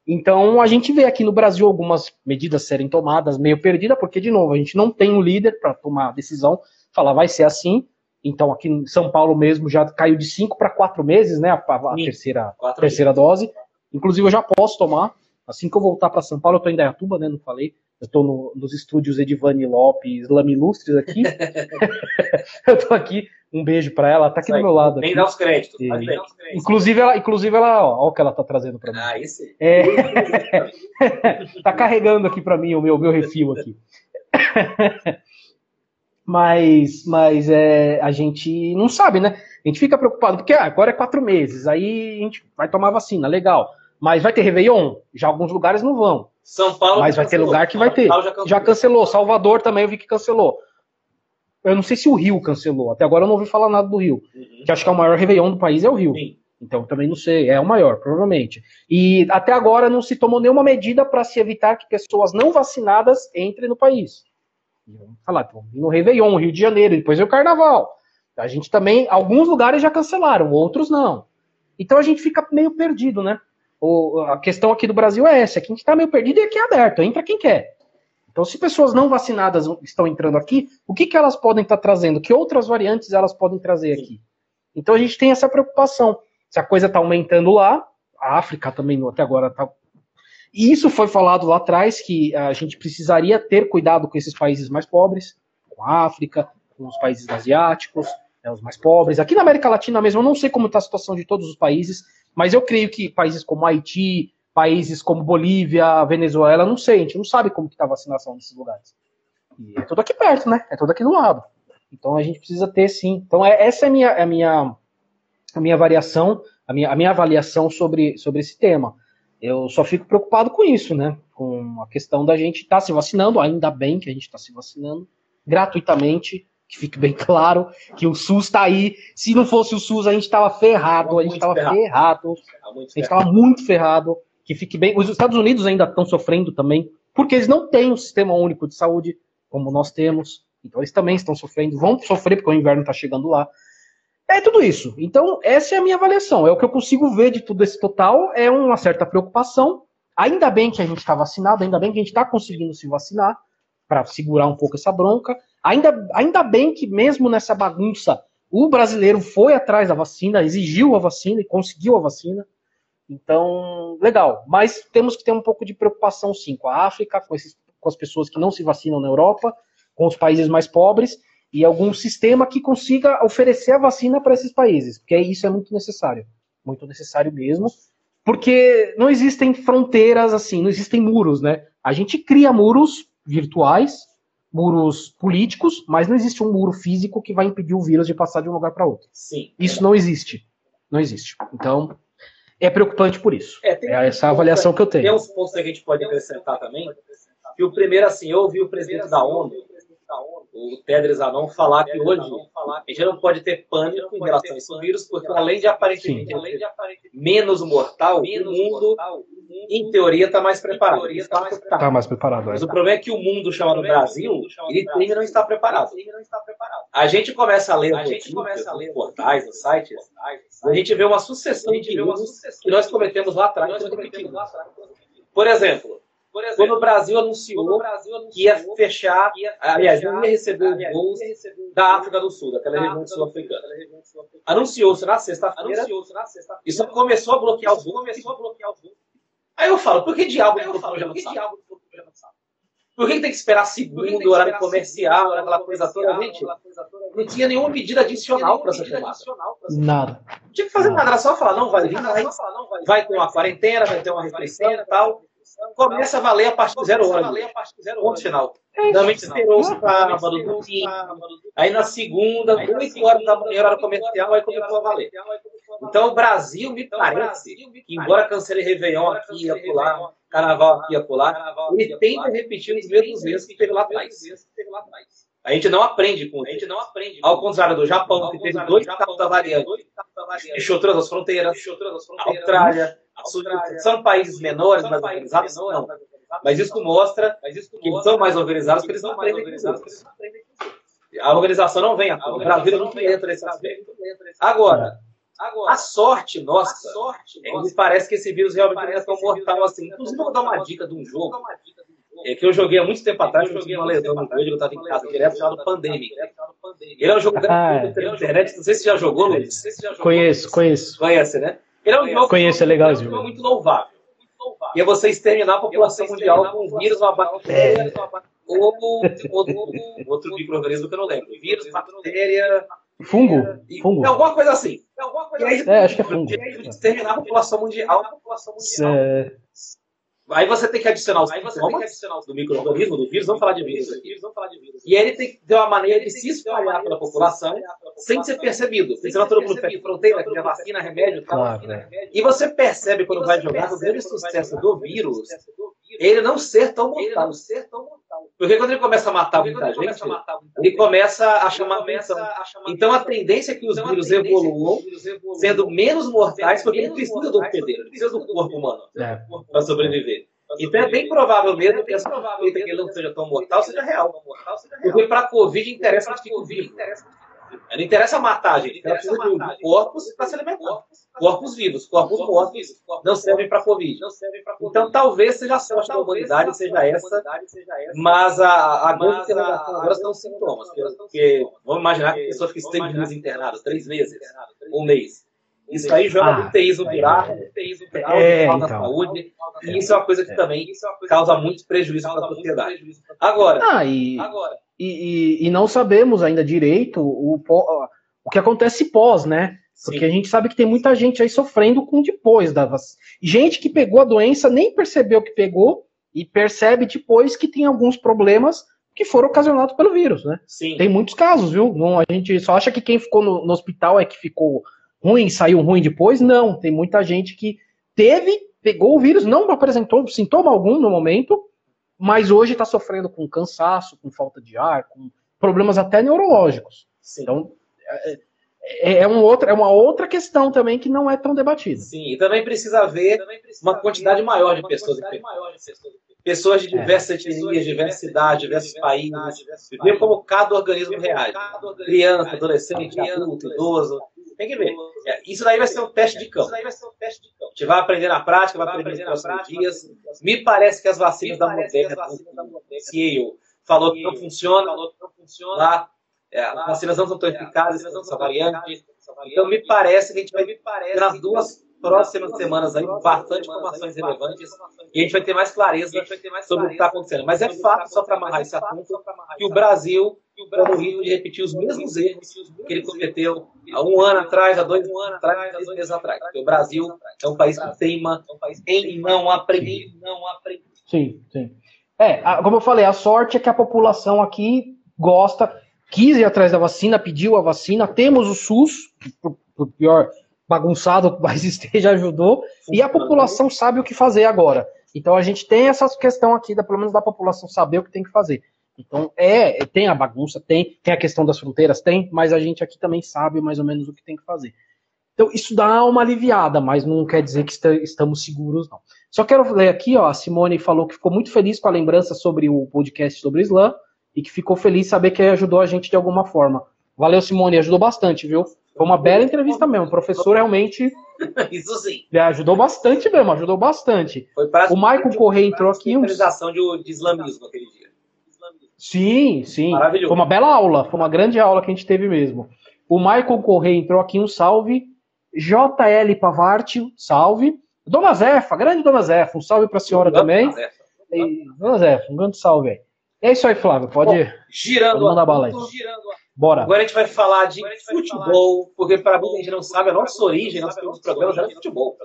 Então a gente vê aqui no Brasil algumas medidas serem tomadas meio perdida, porque, de novo, a gente não tem um líder para tomar a decisão, falar vai ser assim. Então, aqui em São Paulo mesmo já caiu de 5 para 4 meses, né? A, a terceira, terceira dose. Inclusive, eu já posso tomar. Assim que eu voltar para São Paulo, eu estou em Dayatuba, né? Não falei. Eu estou no, nos estúdios Edivane Lopes Lamilustres aqui. eu estou aqui. Um beijo para ela. Está aqui do meu lado. Nem dá os créditos. E... Inclusive, ela, inclusive, ela, ó, ó o que ela está trazendo para mim. Ah, isso. É... tá carregando aqui para mim o meu, meu refil aqui. mas, mas é, a gente não sabe, né? A gente fica preocupado, porque ah, agora é quatro meses, aí a gente vai tomar vacina, legal. Mas vai ter Réveillon? Já alguns lugares não vão. São Paulo. Mas vai cancelou. ter lugar que vai ter. Já cancelou. já cancelou. Salvador também eu vi que cancelou. Eu não sei se o Rio cancelou. Até agora eu não ouvi falar nada do Rio. Uhum. Que acho que é o maior Réveillon do país é o Rio. Sim. Então também não sei. É o maior, provavelmente. E até agora não se tomou nenhuma medida para se evitar que pessoas não vacinadas entrem no país. Vamos falar, no Réveillon, Rio de Janeiro, depois veio o Carnaval. A gente também, alguns lugares já cancelaram, outros não. Então a gente fica meio perdido, né? O, a questão aqui do Brasil é essa, que a gente está meio perdido e aqui é aberto, entra quem quer. Então, se pessoas não vacinadas estão entrando aqui, o que, que elas podem estar tá trazendo? Que outras variantes elas podem trazer aqui? Então a gente tem essa preocupação. Se a coisa está aumentando lá, a África também até agora está e isso foi falado lá atrás, que a gente precisaria ter cuidado com esses países mais pobres, com a África, com os países asiáticos, né, os mais pobres. Aqui na América Latina mesmo, eu não sei como está a situação de todos os países, mas eu creio que países como Haiti, países como Bolívia, Venezuela, não sei, a gente não sabe como está a vacinação nesses lugares. E é tudo aqui perto, né? É tudo aqui do lado. Então a gente precisa ter sim. Então é, essa é a minha, a minha, a minha variação, a minha, a minha avaliação sobre, sobre esse tema. Eu só fico preocupado com isso, né? Com a questão da gente estar tá se vacinando, ainda bem que a gente está se vacinando gratuitamente, que fique bem claro que o SUS está aí. Se não fosse o SUS, a gente estava ferrado, a gente estava ferrado. ferrado. A gente estava muito ferrado. Que fique bem. Os Estados Unidos ainda estão sofrendo também, porque eles não têm um sistema único de saúde como nós temos. Então eles também estão sofrendo, vão sofrer porque o inverno está chegando lá. É tudo isso. Então, essa é a minha avaliação. É o que eu consigo ver de tudo esse total. É uma certa preocupação. Ainda bem que a gente está vacinado, ainda bem que a gente está conseguindo se vacinar para segurar um pouco essa bronca. Ainda, ainda bem que, mesmo nessa bagunça, o brasileiro foi atrás da vacina, exigiu a vacina e conseguiu a vacina. Então, legal. Mas temos que ter um pouco de preocupação, sim, com a África, com, esses, com as pessoas que não se vacinam na Europa, com os países mais pobres e algum sistema que consiga oferecer a vacina para esses países, porque isso é muito necessário, muito necessário mesmo, porque não existem fronteiras assim, não existem muros, né? A gente cria muros virtuais, muros políticos, mas não existe um muro físico que vai impedir o vírus de passar de um lugar para outro. Sim. Isso não existe, não existe. Então é preocupante por isso. É, é essa avaliação que eu tenho. Tem uns pontos que a gente pode acrescentar também. Que o primeiro, assim, eu ouvi o presidente da ONU o Tedros Anon falar que hoje a gente não pode ter pânico em relação a esse vírus, porque além de aparentemente menos mortal, o mundo, em teoria, está mais preparado. Está tá, tá mais preparado. Mas é. o problema é que o mundo chamado Brasil, ele ainda não está preparado. A gente começa a ler a gente começa a ler portais, os sites, a gente vê uma sucessão de vírus que nós cometemos lá atrás. Por exemplo, Por exemplo, quando o Brasil anunciou, o Brasil anunciou que ia fechar, que ia fechar aliás, não ia receber aliás, voos da África do Sul, daquela região sul-africana. Anunciou-se na sexta-feira. E só começou a bloquear os voos. Começou a bloquear os voos. Aí eu falo, por que diabo eu falo, por que diabo já não sabe? Por que tem que esperar segundo, horário comercial, aquela coisa toda, gente? Não tinha nenhuma medida adicional para essa tomada. Nada. Não tinha que fazer nada, era só falar, não vai vir, vai, vai ter uma quarentena, vai ter uma restrição e tal começa a valer a partir de zero horas. Ponto final. Normalmente esperou sábado, domingo. Aí na segunda, 8 horas da manhã, hora comercial, aí começou a valer. Então o Brasil me parece que, embora cancele Réveillon aqui e acolá, Carnaval aqui e acolá, ele tenta repetir os mesmos erros que teve lá atrás. A gente não aprende com a gente não aprende. Ao contrário do Japão, que teve dois casos da variante, fechou todas as fronteiras, a Austrália, são países menores, mais organizados? Não. Mas isso mostra que eles são mais organizados, porque eles não aprendem com A organização não vem a O Brasil não entra nesse aspecto. Agora, a sorte nossa, é, me parece que esse vírus realmente não é tão mortal assim. Inclusive, vou dar uma dica de um jogo é, que eu joguei há muito tempo atrás, eu joguei uma lesão no joelho, eu estava em casa direto, chamado Pandemic. Ele é um jogo ah, é. pela internet, não sei se já jogou, Luiz. Conheço, conheço. Conhece, né? Ele é um jogo, Conheço, é legalzinho. É um jogo muito louvável. E é você exterminar a população mundial com vírus, uma bactéria, ou outro, outro microorganismo que eu não lembro. Vírus, bactéria. Fungo? Fungo. É alguma coisa assim. É, alguma coisa assim. é acho que é fungo. Exterminar a população mundial. A população mundial. É... Aí você tem que adicionar os sintomas do microorganismo, do vírus, vamos falar de vírus aqui. E ele tem que ter uma maneira de se espalhar pela população sem ser percebido. Porque senão todo mundo perde fronteira, cria vacina, remédio tal. E você percebe quando vai jogar o grande sucesso do vírus, ele não ser tão mortal. Porque quando ele começa a matar muita gente, ele começa a chamar atenção. Então a tendência é que os vírus evoluam sendo menos mortais, porque ele precisa do hospedeiro, ele precisa do corpo humano para sobreviver. Então é bem provável mesmo que essa suspeita que ele não seja tão mortal seja real. Porque para a Covid interessa que fique vivo. Não interessa matar a gente, ela precisa de corpos para se alimentar. Corpos vivos, corpos mortos não servem para Covid. Então talvez seja a sorte da humanidade, seja essa, mas a, a grande interrogação agora são os sintomas. Porque, vamos imaginar que a pessoa fica três meses internada, três meses, um mês. Isso aí joga ah, teísmo virar, teísmo virar, é, então. saúde, e isso é uma coisa que também causa muito prejuízo para a sociedade. Agora, ah, e, agora e, e, e, não sabemos ainda direito o, o que acontece pós, né? Porque Sim. a gente sabe que tem muita gente aí sofrendo com depois da vacina. Gente que pegou a doença, nem percebeu que pegou, e percebe depois que tem alguns problemas que foram ocasionados pelo vírus, né? Sim. Tem muitos casos, viu? Não, a gente só acha que quem ficou no, no hospital é que ficou ruim, saiu ruim depois. Não, tem muita gente que teve, pegou o vírus, não apresentou sintoma algum no momento, mas hoje está sofrendo com cansaço, com falta de ar, com problemas até neurológicos. Sim. Então, é, é, é, um outro, é uma outra questão também que não é tão debatida. Sim, e também precisa haver uma quantidade maior de pessoas. Pessoas de diversas é, etnias, diversas cidades, diversos países. Ver como cada organismo reage. Criança, adolescente, adulto, idoso. Tem que ver. É, isso daí vai ser um teste de campo. A gente vai aprender na prática, vai aprender nos próximos dias. Me parece que as vacinas da Moderna, o CEO falou que não funciona, lá, é, as vacinas não são tão eficazes com essa variante. Então, me parece que a gente vai ter nas duas próximas semanas aí bastante informações relevantes e a gente vai ter mais clareza sobre o que está acontecendo. Mas é fato, só para amarrar esse assunto, que o Brasil corre o risco de repetir os mesmos erros que ele cometeu há um ano atrás, há dois anos atrás, há dois meses atrás. Porque o Brasil é um país que teima em não aprender. Não aprender. Sim, sim. É, como eu falei, a sorte é que a população aqui gosta, quis ir atrás da vacina, pediu a vacina, temos o SUS, por, por pior bagunçado, mas esteja ajudou, e a população sabe o que fazer agora. Então a gente tem essa questão aqui, da, pelo menos da população saber o que tem que fazer. Então é, tem a bagunça, tem, tem a questão das fronteiras, tem, mas a gente aqui também sabe mais ou menos o que tem que fazer. Então isso dá uma aliviada, mas não quer dizer que estamos seguros, não. Só quero ler aqui, ó, a Simone falou que ficou muito feliz com a lembrança sobre o podcast sobre o Islã e que ficou feliz saber que ajudou a gente de alguma forma. Valeu, Simone, ajudou bastante, viu? Foi uma bela entrevista mesmo. O professor realmente. Isso sim. Ajudou bastante mesmo, ajudou bastante. o Michael Correia entrou aqui. Uns... de, de islamismo aquele dia. Sim, sim. Foi uma bela aula, foi uma grande aula que a gente teve mesmo. O Michael Correia entrou aqui, um salve. JL Pavarte, salve. Dona Zefa, grande Dona Zefa, um salve para a senhora também. E, Dona Zefa, um grande salve aí. É isso aí, Flávio, pode Bom, girando mandar bala aí. Bora. Agora a gente vai falar de futebol, porque para muita gente não sabe, a nossa origem, nosso programas era futebol.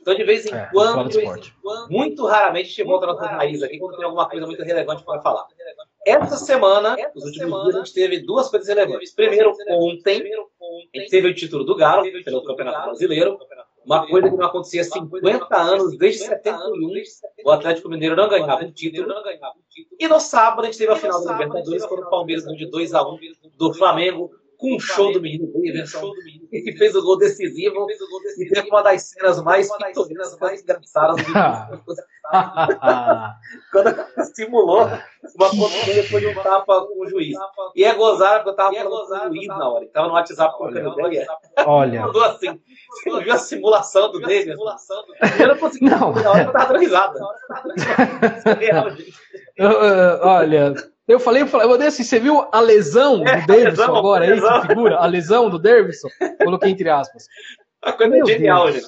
Então, de vez em é, quando, muito raramente, a gente volta ao nosso país aqui quando tem alguma coisa muito relevante para falar. Essa semana, nos últimos dias, a gente teve duas coisas relevantes. Primeiro, ontem, a gente teve o título do Galo, pelo Campeonato Brasileiro. Uma coisa que não acontecia há 50 anos, desde 71, o Atlético Mineiro não ganhava um título. E no sábado a gente teve a final da Libertadores, quando o Palmeiras ganhou de 2 a 1 do Flamengo com um show do menino Davidson, que fez o gol decisivo e teve uma das cenas mais pitorescas, mais engraçadas do Quando simulou uma depois de um tapa com o juiz. E é gozar, porque eu tava falando com o juiz na hora. Tava no WhatsApp com a ideia. Olha. Mandou assim. Você viu a simulação do Davidson? Eu não consegui. Não. Na hora eu tava risada. Olha. Eu falei, eu falei, eu falei assim, você viu a lesão do é, Davidson lesão, agora aí, que figura? A lesão do Davidson? Coloquei entre aspas. A coisa é genial, gente.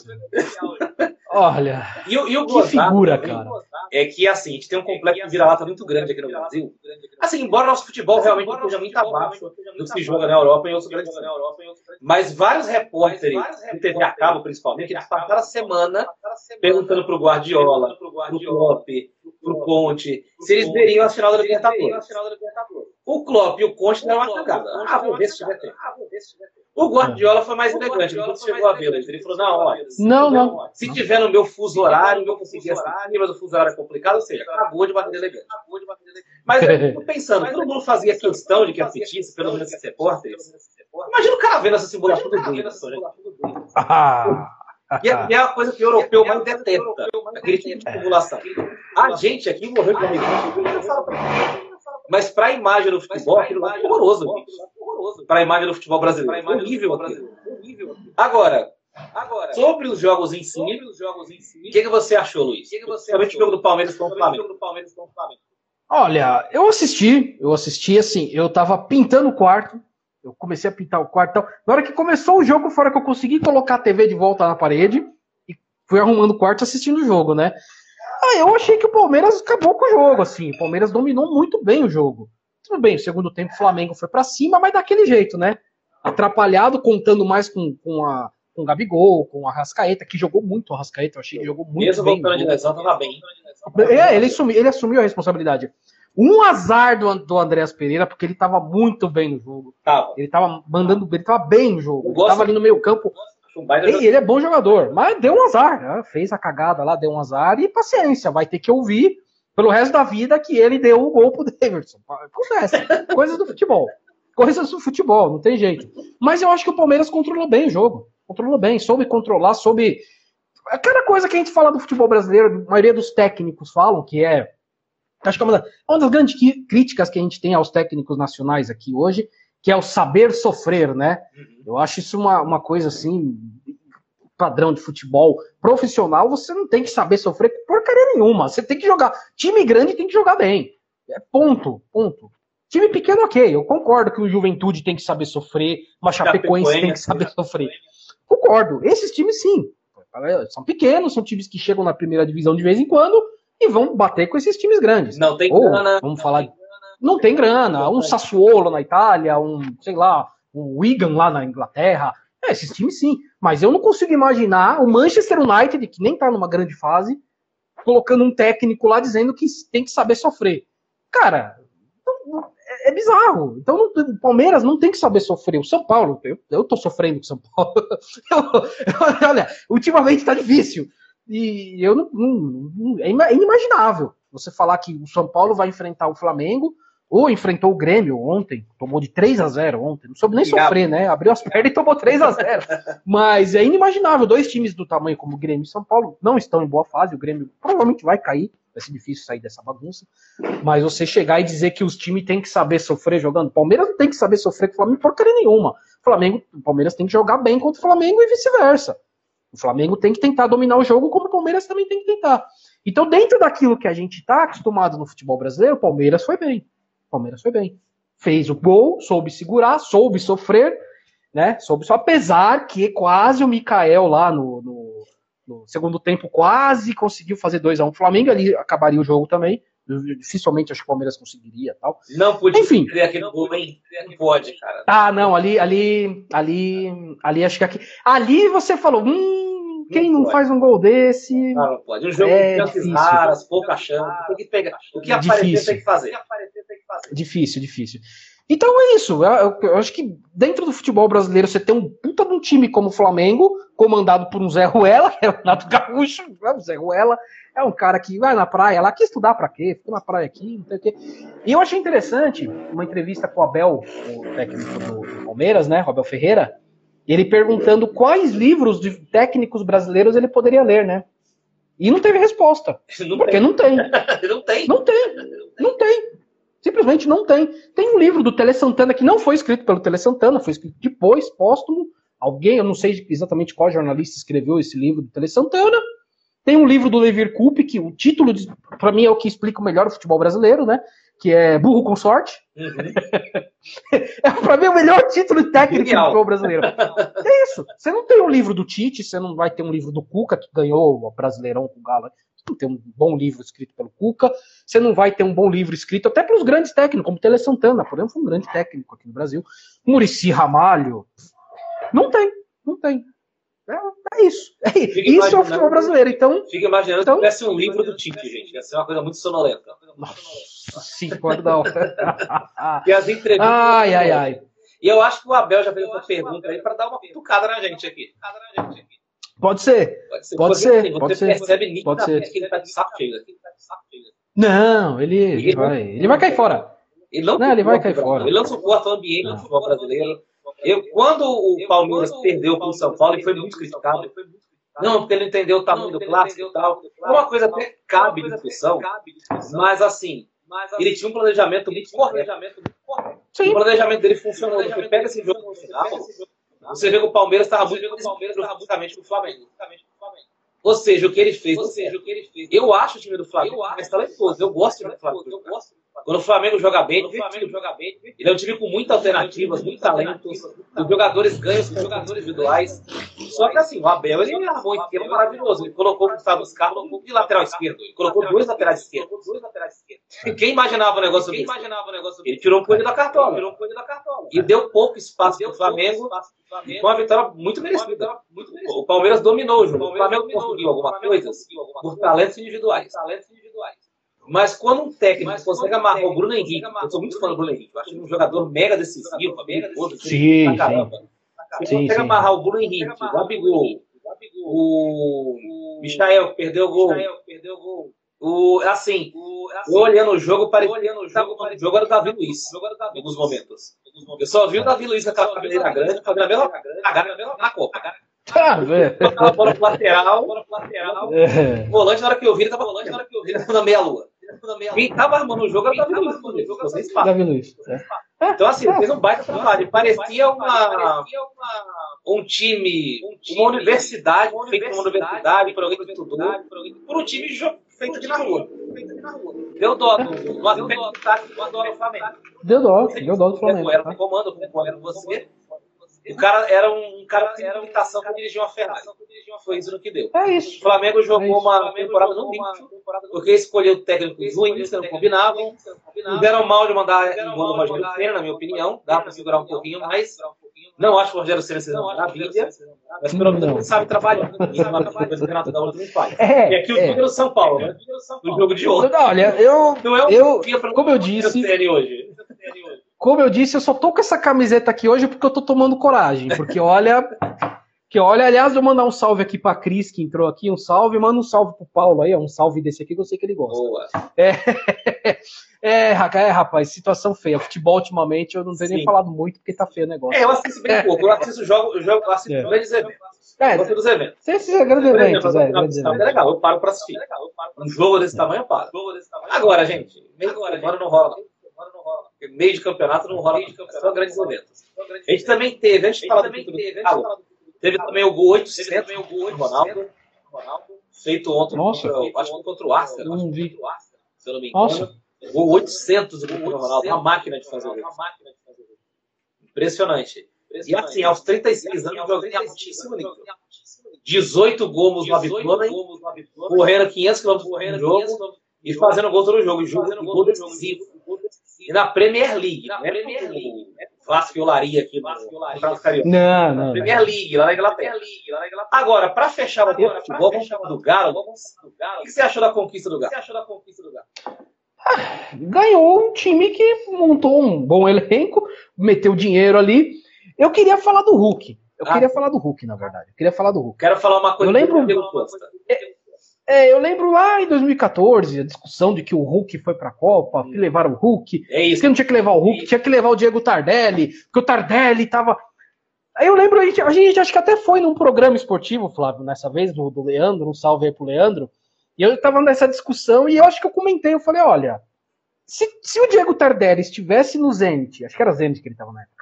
Olha, e, e o que figura, cara. É que, assim, a gente tem um complexo de vira-lata muito grande aqui no Brasil. Assim, embora nosso futebol realmente esteja muito abaixo do que se joga na Europa e em outros grandes Mas vários repórteres, de TV a cabo principalmente, eles passaram a semana perguntando pro Guardiola, pro Klopp, pro Conte, se eles veriam a final da Libertadores. O Klopp e o Conte deram uma cagada. Ah, vou ver se tiver tempo. O Guardiola foi mais elegante, quando chegou a vê Ele falou: não, olha. Não, não. Se tiver no meu fuso horário, eu consegui assistir, mas o fuso horário é complicado, ou seja, acabou de bater elegante. Mas eu tô pensando, todo mundo fazia questão de que assistisse, pelo menos esses repórteres. Imagina o cara vendo essa simulação do Davidson. E é, e é a coisa que o europeu mais detesta, aquele tipo de simulação. A gente aqui morreu de barriga. Mas para a imagem do futebol, aquilo é horroroso. Para a imagem do futebol brasileiro. Horrível, horrível. Agora, Agora, sobre os jogos em si, o que, que você achou, Luiz? O que, que você achou? o jogo do Palmeiras com o Flamengo. Olha, eu assisti, eu assisti assim, eu tava pintando o quarto, eu comecei a pintar o quarto. Então, na hora que começou o jogo, fora que eu consegui colocar a TV de volta na parede e fui arrumando o quarto assistindo o jogo, né? Ah, eu achei que o Palmeiras acabou com o jogo, assim. O Palmeiras dominou muito bem o jogo. Tudo bem, o segundo tempo o Flamengo foi para cima, mas daquele jeito, né? Atrapalhado, contando mais com, com, a, com o Gabigol, com a Rascaeta, que jogou muito o Rascaeta, eu achei que jogou muito Mesmo bem. Mesmo voltando de lesão, tava bem. É, ele, assumiu, ele assumiu a responsabilidade. Um azar do, do Andréas Pereira, porque ele tava muito bem no jogo. Tava. Ele tava mandando, ele tava bem no jogo. Ele tava ali no meio campo ele, ele é bom jogador, mas deu um azar. Né? Fez a cagada lá, deu um azar e paciência. Vai ter que ouvir pelo resto da vida que ele deu o gol pro Davidson. Acontece. Coisas do futebol. Coisas do futebol, não tem jeito. Mas eu acho que o Palmeiras controlou bem o jogo. Controlou bem, soube controlar, soube. Aquela coisa que a gente fala do futebol brasileiro, a maioria dos técnicos falam, que é. Acho que é uma das, uma das grandes críticas que a gente tem aos técnicos nacionais aqui hoje, que é o saber sofrer, né? Uhum. Eu acho isso uma, uma coisa assim, padrão de futebol profissional, você não tem que saber sofrer porcaria nenhuma. Você tem que jogar. Time grande tem que jogar bem. É ponto, ponto. Time pequeno, ok. Eu concordo que o Juventude tem que saber sofrer, uma Chapecoense tem que saber sofrer. Concordo. Esses times, sim. São pequenos, são times que chegam na primeira divisão de vez em quando e vão bater com esses times grandes. Não tem Ou, grana. Vamos falar não tem grana. Um Sassuolo na Itália, um, sei lá, um Wigan lá na Inglaterra. É, esses times sim. Mas eu não consigo imaginar o Manchester United, que nem tá numa grande fase, colocando um técnico lá dizendo que tem que saber sofrer. Cara, é, é bizarro. Então não, o Palmeiras não tem que saber sofrer. O São Paulo, eu, eu tô sofrendo com o São Paulo. Eu, eu, olha, ultimamente tá difícil. E eu não, não, não, é inimaginável você falar que o São Paulo vai enfrentar o Flamengo ou enfrentou o Grêmio ontem, tomou de 3 a 0 ontem, não soube nem sofrer, né? Abriu as pernas e tomou 3 a 0 Mas é inimaginável, dois times do tamanho como o Grêmio e São Paulo não estão em boa fase, o Grêmio provavelmente vai cair, vai ser difícil sair dessa bagunça. Mas você chegar e dizer que os times têm que saber sofrer jogando. Palmeiras não tem que saber sofrer com o Flamengo porcaria nenhuma. O Flamengo, o Palmeiras tem que jogar bem contra o Flamengo e vice-versa. O Flamengo tem que tentar dominar o jogo, como o Palmeiras também tem que tentar. Então, dentro daquilo que a gente está acostumado no futebol brasileiro, o Palmeiras foi bem. Palmeiras foi bem. Fez o gol, soube segurar, soube sofrer, né? Soube só, apesar que quase o Mikael lá no, no, no segundo tempo quase conseguiu fazer 2 a 1 um. O Flamengo ali acabaria o jogo também. Dificilmente acho que o Palmeiras conseguiria tal. Não podia Enfim. aquele gol, hein? Não pode, cara. Ah, não, ali, ali, ali, ali acho que aqui. Ali você falou, hum, quem não, não faz um gol desse. Não, não pode. Um jogo é de chances raras, pouca chance. Tem que pegar. O que aparecer tem que fazer. O que aparecer fazer. Difícil, difícil. Então é isso. Eu, eu, acho que dentro do futebol brasileiro você tem um puta de um time como o Flamengo, comandado por um Zé Ruela, que é o Renato Gaúcho, né? o Zé Ruela é um cara que vai na praia lá, quer estudar para quê? Fica na praia aqui, não sei o quê. E eu achei interessante uma entrevista com o Abel, o técnico do Palmeiras, né, Abel Ferreira, ele perguntando quais livros de técnicos brasileiros ele poderia ler, né? E não teve resposta. Não porque tem. não tem. não tem. Não tem. Não tem. Simplesmente não tem. Tem um livro do Tele Santana que não foi escrito pelo Tele Santana, foi escrito depois, póstumo. Alguém, eu não sei exatamente qual jornalista escreveu esse livro do Tele Santana. Tem um livro do Levir Coupe, que o título, para mim, é o que explica melhor o futebol brasileiro, né? Que é Burro com Sorte. Uhum. é, para mim, o melhor título técnico Genial. do futebol brasileiro. É isso. Você não tem um livro do Tite, você não vai ter um livro do Cuca, que ganhou o Brasileirão com o Galo tem um bom livro escrito pelo Cuca, você não vai ter um bom livro escrito até pelos grandes técnicos, como Tele Santana, por exemplo, foi um grande técnico aqui no Brasil. Murici Ramalho. Não tem, não tem. É, é isso. É, isso é o futebol brasileiro. Então, Fica imaginando então, se tivesse um livro do Tite, gente. Ia ser uma coisa muito sonolenta. Nossa, sim, não. e as entrevistas. Ai, ai, ai. E eu acho que o Abel já fez uma pergunta aí para dar uma cutucada na gente aqui. Pode ser. Pode ser. Pode ser. Você pode ser. Que ele tá de saco cheio Não, ele, ele, vai, ele vai cair fora. Ele não, não ele vai cair fora. Ele não suporta o ambiente do futebol brasileiro. Eu, quando o Palmeiras perdeu para o São Paulo, ele foi muito criticado. Não, porque ele não entendeu o tamanho do clássico e tal. Uma coisa até cabe discussão, mas assim, ele tinha um planejamento muito correto. O planejamento dele funcionou. Você pega esse jogo no final, você vê que o Palmeiras estava muito justamente com o Flamengo. Ou seja, o que ele fez. Ou seja, o que ele fez. Eu acho o time do Flamengo mais talentoso. Eu gosto do time do Flamengo. Eu gosto. Quando o Flamengo joga bem, o Flamengo joga bem. Ele é um time com muitas alternativas, muito talento. Os jogadores ganham os jogadores individuais. Só que assim, o Abel ele armou um esquema maravilhoso. Ele colocou o Gustavo Scarpa de lateral esquerdo. Ele colocou dois laterais esquerdos. Quem imaginava o negócio Quem imaginava o negócio Ele tirou um coelho da cartola. Tirou um coelho da cartola. E deu pouco espaço para o Flamengo. Com uma vitória muito merecida. O Palmeiras dominou o jogo. O Flamengo conseguiu alguma coisa por talentos individuais. Talentos individuais. Mas quando um técnico Mas consegue amarrar o Bruno Henrique, eu sou muito fã do Bruno Henrique, eu acho ele um jogador mega decisivo, mega decisivo, sim, caramba. Sim. Você consegue amarrar o Bruno Henrique, o Gabigol, o Michael, que perdeu o gol, o, assim, o, assim, olhando o jogo, parecia olhando o jogo, o jogo era o Davi Luiz, em alguns momentos. Eu só vi o Davi Luiz com aquela cabeleira grande, fazendo a mesma cagada na Copa. Ah, velho. A bola pro lateral, bola pro lateral. É. Volante, na hora que eu vi, ele tava volante, na hora que eu vi, ele tava na meia-lua. Quem tava armando o jogo era o Davi Luiz. Davi Luiz. É. Então, assim, fez um baita trabalho. Parecia uma, um time, uma universidade, feita uma universidade, por alguém que estudou, por um time feito aqui na rua. Deu dó do, Flamengo. Deu dó, deu dó do Flamengo. Era no comando, com você. O cara era um cara que tinha limitação para dirigir uma Ferrari. Foi isso que deu. É isso. O Flamengo jogou é uma temporada no limite, porque escolheu técnicos ruins, que não combinavam. Não deram mal de mandar embora o Rogério Senna, na minha opinião. Dá para segurar um pouquinho mais. Não acho que o Rogério Senna seja uma maravilha, mas pelo menos ele sabe trabalhar. Que o Renato Gaúcho não faz. É, e aqui o é. do São Paulo, né? No jogo de ontem. Olha, eu, eu, como eu disse, hoje. Como eu disse, eu só tô com essa camiseta aqui hoje porque eu tô tomando coragem. Porque olha. Que olha, aliás, eu mandar um salve aqui pra Cris, que entrou aqui, um salve, manda um salve pro Paulo aí, um salve desse aqui que eu sei que ele gosta. Boa. É, é, é rapaz, situação feia. Futebol ultimamente eu não tenho Sim. nem falado muito porque tá feio o negócio. É, eu assisto bem pouco, eu assisto jogo, eu jogo, eu assisto é. grandes eventos. É, gosto dos eventos. Esses é grandes eventos, é, grandes eventos. É legal, eu paro pra assistir. Um jogo desse tamanho, eu paro. Agora, gente, agora não rola. Meio de campeonato não rola. Só grandes eventos. A gente também teve, a gente fala também teve, teve também o gol 800 do Ronaldo. Feito ontem, Nossa. Contra, acho que contra o Arsenal. Não vi. Se eu não me engano. Nossa. Gol 800 do Ronaldo. Uma máquina de fazer gol. Impressionante. E assim, aos 36 anos, jogando em altíssimo nível. 18 gols no abdômen, correndo 500 km por jogo e fazendo gol todo jogo. Jogo, gol decisivo. E na Premier League. Na Premier League. Vasco e Olaria aqui no Campeonato Carioca. Não, não. Premier League, lá na Inglaterra. Agora, para fechar o futebol, vamos falar do Galo. O que você achou da conquista do Galo? O que você achou da conquista do Galo? Ah, ganhou um time que montou um bom elenco, meteu dinheiro ali. Eu queria falar do Hulk. Eu ah, queria falar do Hulk, na verdade. Eu queria falar do Hulk. Quero falar uma coisa. Eu lembro. É, é, eu lembro lá em 2014 a discussão de que o Hulk foi para a Copa, que levaram o Hulk, é isso. que não tinha que levar o Hulk, é tinha que levar o Diego Tardelli, porque o Tardelli tava. Aí eu lembro, a gente, a gente acho que até foi num programa esportivo, Flávio, nessa vez, do, do Leandro, um salve aí pro Leandro. E eu tava nessa discussão e eu acho que eu comentei, eu falei, olha, se, se o Diego Tardelli estivesse no Zenit, acho que era Zenit que ele tava na época,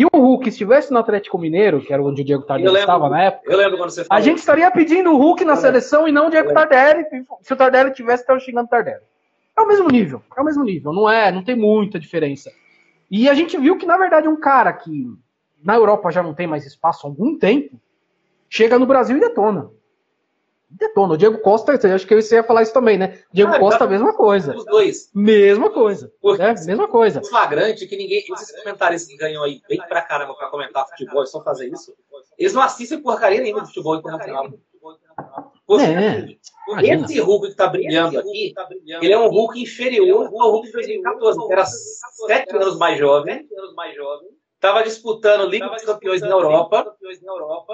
e o Hulk estivesse no Atlético Mineiro, que era onde o Diego Tardelli lembro, estava na época, eu lembro quando você falou. a gente estaria pedindo o Hulk na seleção e não o Diego Tardelli. Se o Tardelli tivesse, estaria xingando o Tardelli. É o mesmo nível, é o mesmo nível, não é, não tem muita diferença. E a gente viu que, na verdade, um cara que na Europa já não tem mais espaço há algum tempo, chega no Brasil e detona detona. O Diego Costa, acho que você ia falar isso também, né? Diego ah, Costa, mesma coisa. Os dois. Mesma coisa. Né? Mesma coisa. Flagrante que ninguém. Esses comentários que ganham aí bem pra caramba pra comentar futebol e só fazer isso, eles não assistem porcaria nenhuma de futebol internacional. É. Esse Hulk que tá brilhando aqui, ele é um Hulk inferior ao Hulk de 2014, que era sete anos mais jovem Tava disputando Liga dos Campeões na Europa,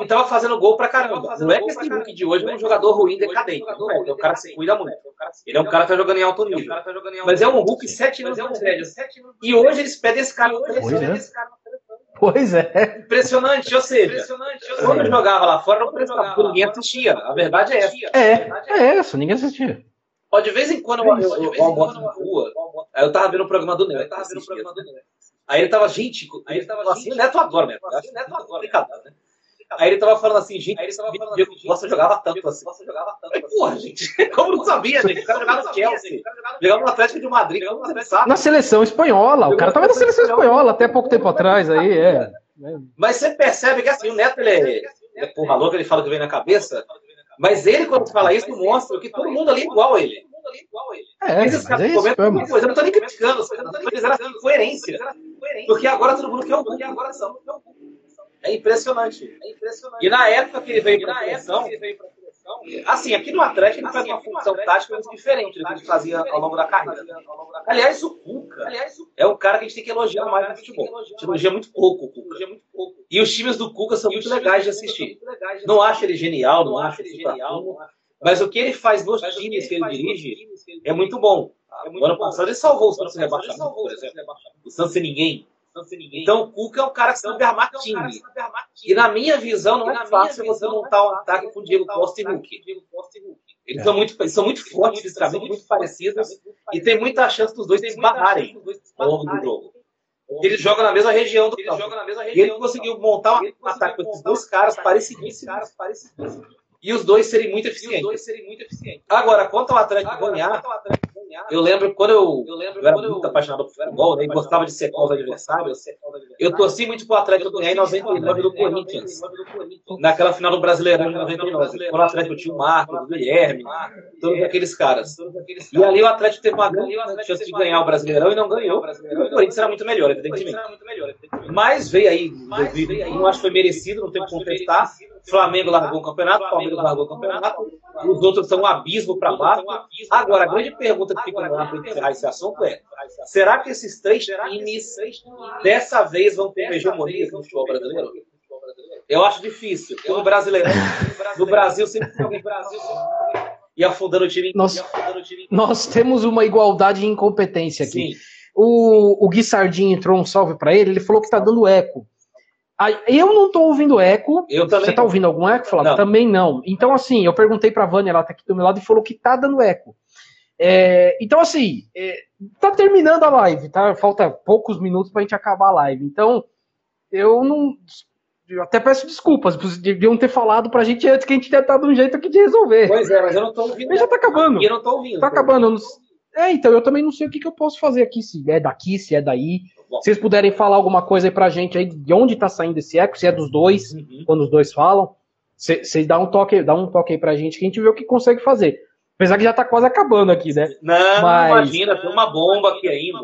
e tava fazendo gol pra caramba. Não é que esse Hulk de hoje é um jogador ruim, decadente. Não é, é um cara que se cuida muito. Ele é um cara que tá jogando em alto nível. Mas é um Hulk sete anos mais velho. E hoje eles pedem esse cara. Pois é. Impressionante, ou seja, quando eu jogava lá fora, não prestava, ninguém assistia. A verdade é essa. É, é essa, ninguém assistia. Ó, de vez em quando eu, eu, eu, eu almoço na rua, aí eu tava vendo o programa do Neo. Eu tava vendo o programa do Neo. Aí ele tava, gente, aí ele tava assim, o Neto adora, Neto. Assim, Neto adora, brincadeira, né? Aí ele tava falando assim, gente, aí ele tava falando assim, nossa, jogava tanto assim. Nossa, jogava tanto assim. Porra, gente, como não sabia, gente? O cara jogava no Chelsea, jogava no Atlético de Madrid, Na seleção espanhola, o cara tava na seleção espanhola até pouco tempo atrás aí, é. Mas você percebe que assim, o Neto, ele é, é porra louca, ele fala que vem na cabeça, mas ele, quando fala isso, mostra que todo mundo ali é igual a ele ali igual a ele. É, Esses caras é comentam uma coisa, eu não tô nem criticando, eu não tô assim, coerência. Porque agora todo mundo quer o Hulk, agora são. É impressionante. É impressionante. E na época que ele veio para a seleção, assim, aqui no Atlético ele faz uma função tática muito diferente do que ele fazia ao longo da carreira. Aliás, o Cuca é um cara que a gente tem que elogiar mais no futebol. A gente elogia muito pouco o Cuca. E os times do Cuca são muito legais de assistir. Não acho ele genial, não acho ele genial. Mas o que ele faz nos times que ele dirige é muito bom. É muito o ano passado ele salvou o Santos rebaixado, por exemplo. O Santos sem ninguém. Então o Cuca é um cara que sabe armar time. E na minha visão não é fácil você montar um ataque com o Diego Costa e Hulk. Eles, são muito, eles são muito fortes fisicamente, muito parecidos. E tem muita chance dos dois se esbarrarem ao longo do jogo. Ele joga na mesma região do campo. E ele conseguiu montar um ataque com esses dois caras parecidíssimos e os dois serem muito eficientes. Serem muito eficientes. Agora, quanto ao Atlético ganhar, eu lembro quando eu, eu, lembro eu era muito eu, apaixonado por futebol, né, e gostava de secar os adversários. Eu torci muito pro Atlético ganhar em 99 do Corinthians. Naquela final do Brasileirão de 99. Quando o Atlético tinha o Marcos, o Guilherme, todos aqueles caras. E ali o Atlético teve uma grande chance de ganhar o Brasileirão e não ganhou. O Corinthians era muito melhor, evidentemente. Mas veio aí, não acho que foi merecido, não tem que contestar. Flamengo largou o campeonato, Palmeiras largou o campeonato, os outros são um abismo para baixo. Agora, a grande pergunta que fica lá para encerrar esse assunto é: será que esses três times dessa vez vão ter hegemonia no futebol brasileiro? Eu acho difícil. No brasileiro, no Brasil sempre tem alguém e afundando o time. Nós, nós temos uma igualdade de incompetência aqui. Sim. O, o Gui Sardinha entrou um salve para ele, ele falou que está dando eco. Eu não tô ouvindo eco. Eu também. Você tá ouvindo algum eco, Flávio? Não. Também não. Então, assim, eu perguntei pra Vânia, ela tá aqui do meu lado, e falou que tá dando eco. É, então, assim, é, tá terminando a live, tá? Falta poucos minutos pra gente acabar a live. Então, eu não. Eu até peço desculpas, deviam ter falado pra gente antes que a gente tenha dado um jeito aqui de resolver. Pois é, mas eu não tô ouvindo. Mas já tá acabando. Eu não tô ouvindo. Tá acabando. Não... É, então, eu também não sei o que, que eu posso fazer aqui, se é daqui, se é daí. Se vocês puderem falar alguma coisa aí pra gente aí, de onde tá saindo esse eco, se é dos dois, uhum. quando os dois falam, vocês dão um toque, dá um toque aí pra gente que a gente vê o que consegue fazer. Apesar que já tá quase acabando aqui, né? Não, Mas... imagina, tem uma bomba aqui ainda.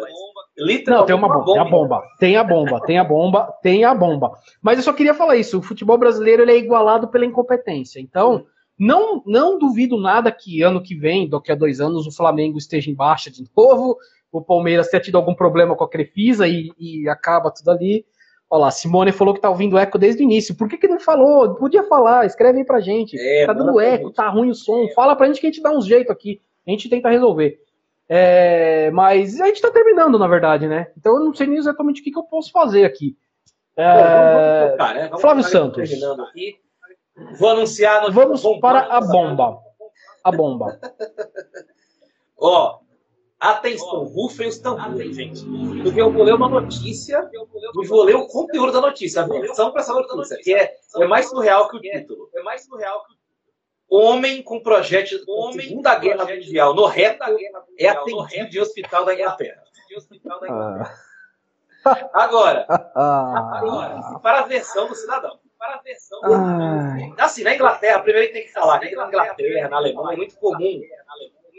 Literalmente não, tem uma bomba, bomba, tem a bomba, tem a bomba, tem a bomba, tem a bomba. Mas eu só queria falar isso, o futebol brasileiro ele é igualado pela incompetência. Então, não, não duvido nada que ano que vem, daqui a dois anos, o Flamengo esteja em baixa de novo, o Palmeiras tenha tido algum problema com a Crefisa e, e acaba tudo ali. Olha lá, Simone falou que tá ouvindo eco desde o início. Por que, que não falou? Podia falar, escreve aí pra gente. É, tá dando eco, tá ruim o som. É. Fala pra gente que a gente dá um jeito aqui. A gente tenta resolver. É, mas a gente tá terminando, na verdade, né? Então eu não sei nem exatamente o que, que eu posso fazer aqui. É, vamos tocar, né? vamos Flávio Santos. Vou anunciar. Vamos para a bomba. A bomba. Ó, Atenção, rufem os tambores, gente. Porque eu vou ler uma notícia e vou ler o conteúdo da notícia, a versão para essa notícia, que é, é mais surreal que o título. É mais surreal que o Homem com projeto Homem Segunda Guerra Mundial no reto é atendido de hospital da Inglaterra. Ah. Agora, agora, para a versão do cidadão. Para a versão do cidadão. Assim, na Inglaterra, primeiro tem que falar que na Inglaterra, na Alemanha, é muito comum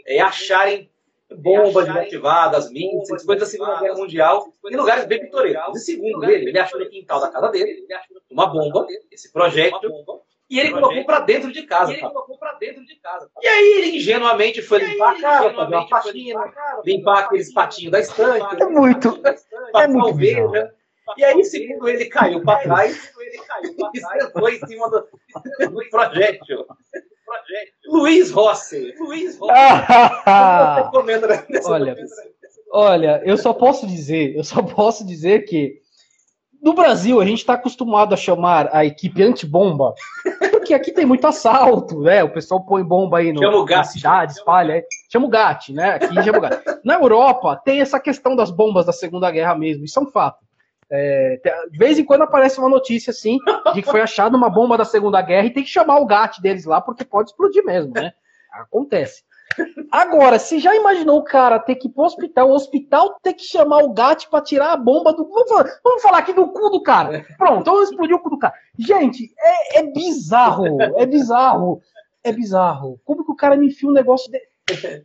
é acharem bombas desativadas, mísseis, coisas da Segunda Guerra Mundial, em lugares bem pitorescos. E segundo ele, ele achou no quintal da casa dele uma bomba, esse projeto, e ele colocou para dentro de casa. E ele colocou para dentro de casa. E aí ele ingenuamente foi limpar a casa, fazer uma faxina, limpar aqueles patinhos da estante. É muito, é muito veja. E aí, segundo ele, caiu para trás e sentou em cima do, do projétil. Luiz Rossi. Luiz Rossi. olha, olha, eu só posso dizer, eu só posso dizer que no Brasil a gente está acostumado a chamar a equipe antibomba, porque aqui tem muito assalto, né? O pessoal põe bomba aí no, na cidade, espalha, chama o GAT, né? Aqui chama o GAT. Na Europa tem essa questão das bombas da Segunda Guerra mesmo, isso é um fato. É, de vez em quando aparece uma notícia assim de que foi achada uma bomba da Segunda Guerra e tem que chamar o GAT deles lá porque pode explodir mesmo, né? Acontece. Agora, se já imaginou o cara ter que ir pro hospital, o hospital ter que chamar o GAT para tirar a bomba do. Vamos falar, vamos falar aqui do cu do cara. Pronto, vamos explodir o cu do cara. Gente, é, é bizarro, é bizarro, é bizarro. Como que o cara me enfia um negócio de...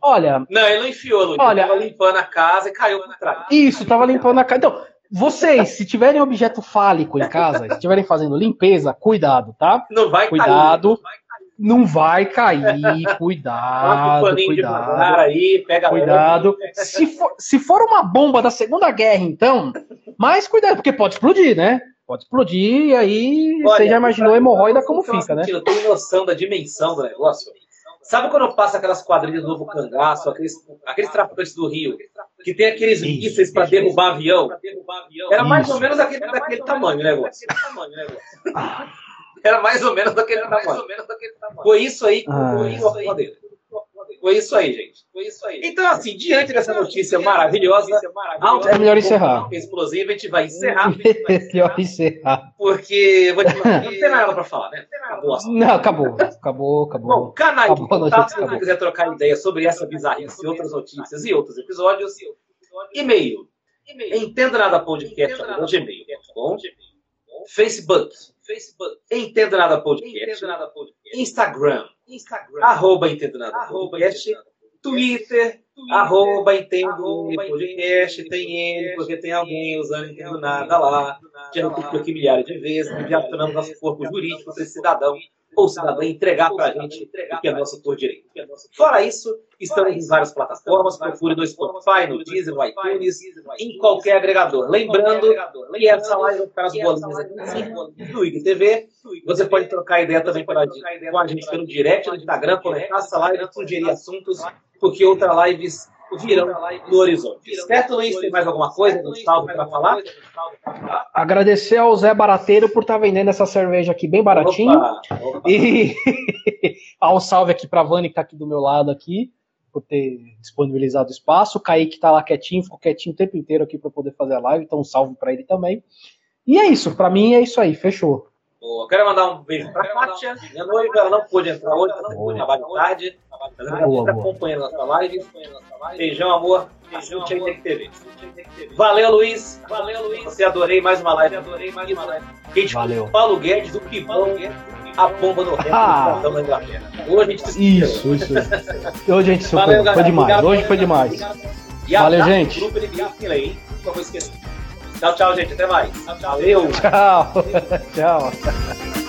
Olha. Não, ele não enfiou, Luiz. Olha, ele tava limpando a casa e caiu por trás. Isso, tava limpando a casa. Então, vocês, se tiverem objeto fálico em casa, se estiverem fazendo limpeza, cuidado, tá? Não vai cuidado. cair. Não vai cair, cuidado, cuidado. Aí, pega cuidado. Se for, se for uma bomba da Segunda Guerra, então, mais cuidado, porque pode explodir, né? Pode explodir e aí Olha, você já imaginou a hemorroida como fica, né? Eu tenho noção da dimensão do negócio. Sabe quando passa aquelas quadrilhas do novo cangaço, aqueles, aqueles traficantes do Rio, que tem aqueles mísseis para derrubar avião? Era mais ou menos daquele, daquele tamanho o negócio. Era mais ou menos daquele tamanho. Foi isso aí que ah. foi isso aí. Foi isso aí, gente. Foi isso aí. Então, assim, diante dessa notícia maravilhosa, é melhor encerrar. Explosiva, a gente vai encerrar. melhor encerrar. Porque vou te falar, não tem nada pra falar, né? Acabou. Não, acabou. Acabou, acabou. Bom, canal de contato, se você quiser trocar ideia sobre essa bizarrice, outras notícias e outros episódios, e-mail. Entenda nada podcast, gmail.com. Facebook. Facebook. Entenda nada podcast. Entenda nada podcast. Instagram. Instagram. Arroba Entenda Nada. Arroba podcast. Twitter, Twitter, arroba Entendo Podcast, tem N, porque tem alguém usando Entendo Nada lá, já repetiu aqui milhares de vezes, já tornamos nosso corpo jurídico para esse cidadão ou cidadã entregar para a gente o que é nosso por direito. Fora isso, estamos em várias plataformas, procure no Spotify, no Deezer, no iTunes, em qualquer agregador. Lembrando que essa live vai ficar as bolinhas aqui no IGTV. Você pode trocar ideia também com a gente pelo direct no Instagram, conectar essa live, sugerir assuntos, porque outras lives virão no horizonte. Certo, Luiz? Tem mais alguma coisa, um salve para falar? Agradecer ao Zé Barateiro por estar tá vendendo essa cerveja aqui bem baratinho. Opa, opa. E ao salve aqui para a Vani que está aqui do meu lado aqui por ter disponibilizado espaço. O Kaique está lá quietinho, ficou quietinho o tempo inteiro aqui para poder fazer a live, então um salve para ele também. E é isso, para mim é isso aí, fechou. Eu quero mandar um beijo para a Kátia, minha noiva, ela não pôde entrar hoje, ela não pôde trabalhar tarde, mas ela está acompanhando nossa live. Beijão, amor. Beijão, tinha que ter Valeu, Luiz. Valeu, Luiz. Você adorei mais uma live. Adorei mais uma live. Gente, Valeu. Paulo Guedes, do que bom a bomba no remo ah. da Inglaterra. Hoje a gente se Isso, isso. Hoje a gente superou. Foi demais. Obrigado, Hoje foi demais. E Valeu, gente. Grupo NBA, hein? Não vou esquecer. Tchau, tchau, gente. Até mais. Valeu. Tchau. tchau.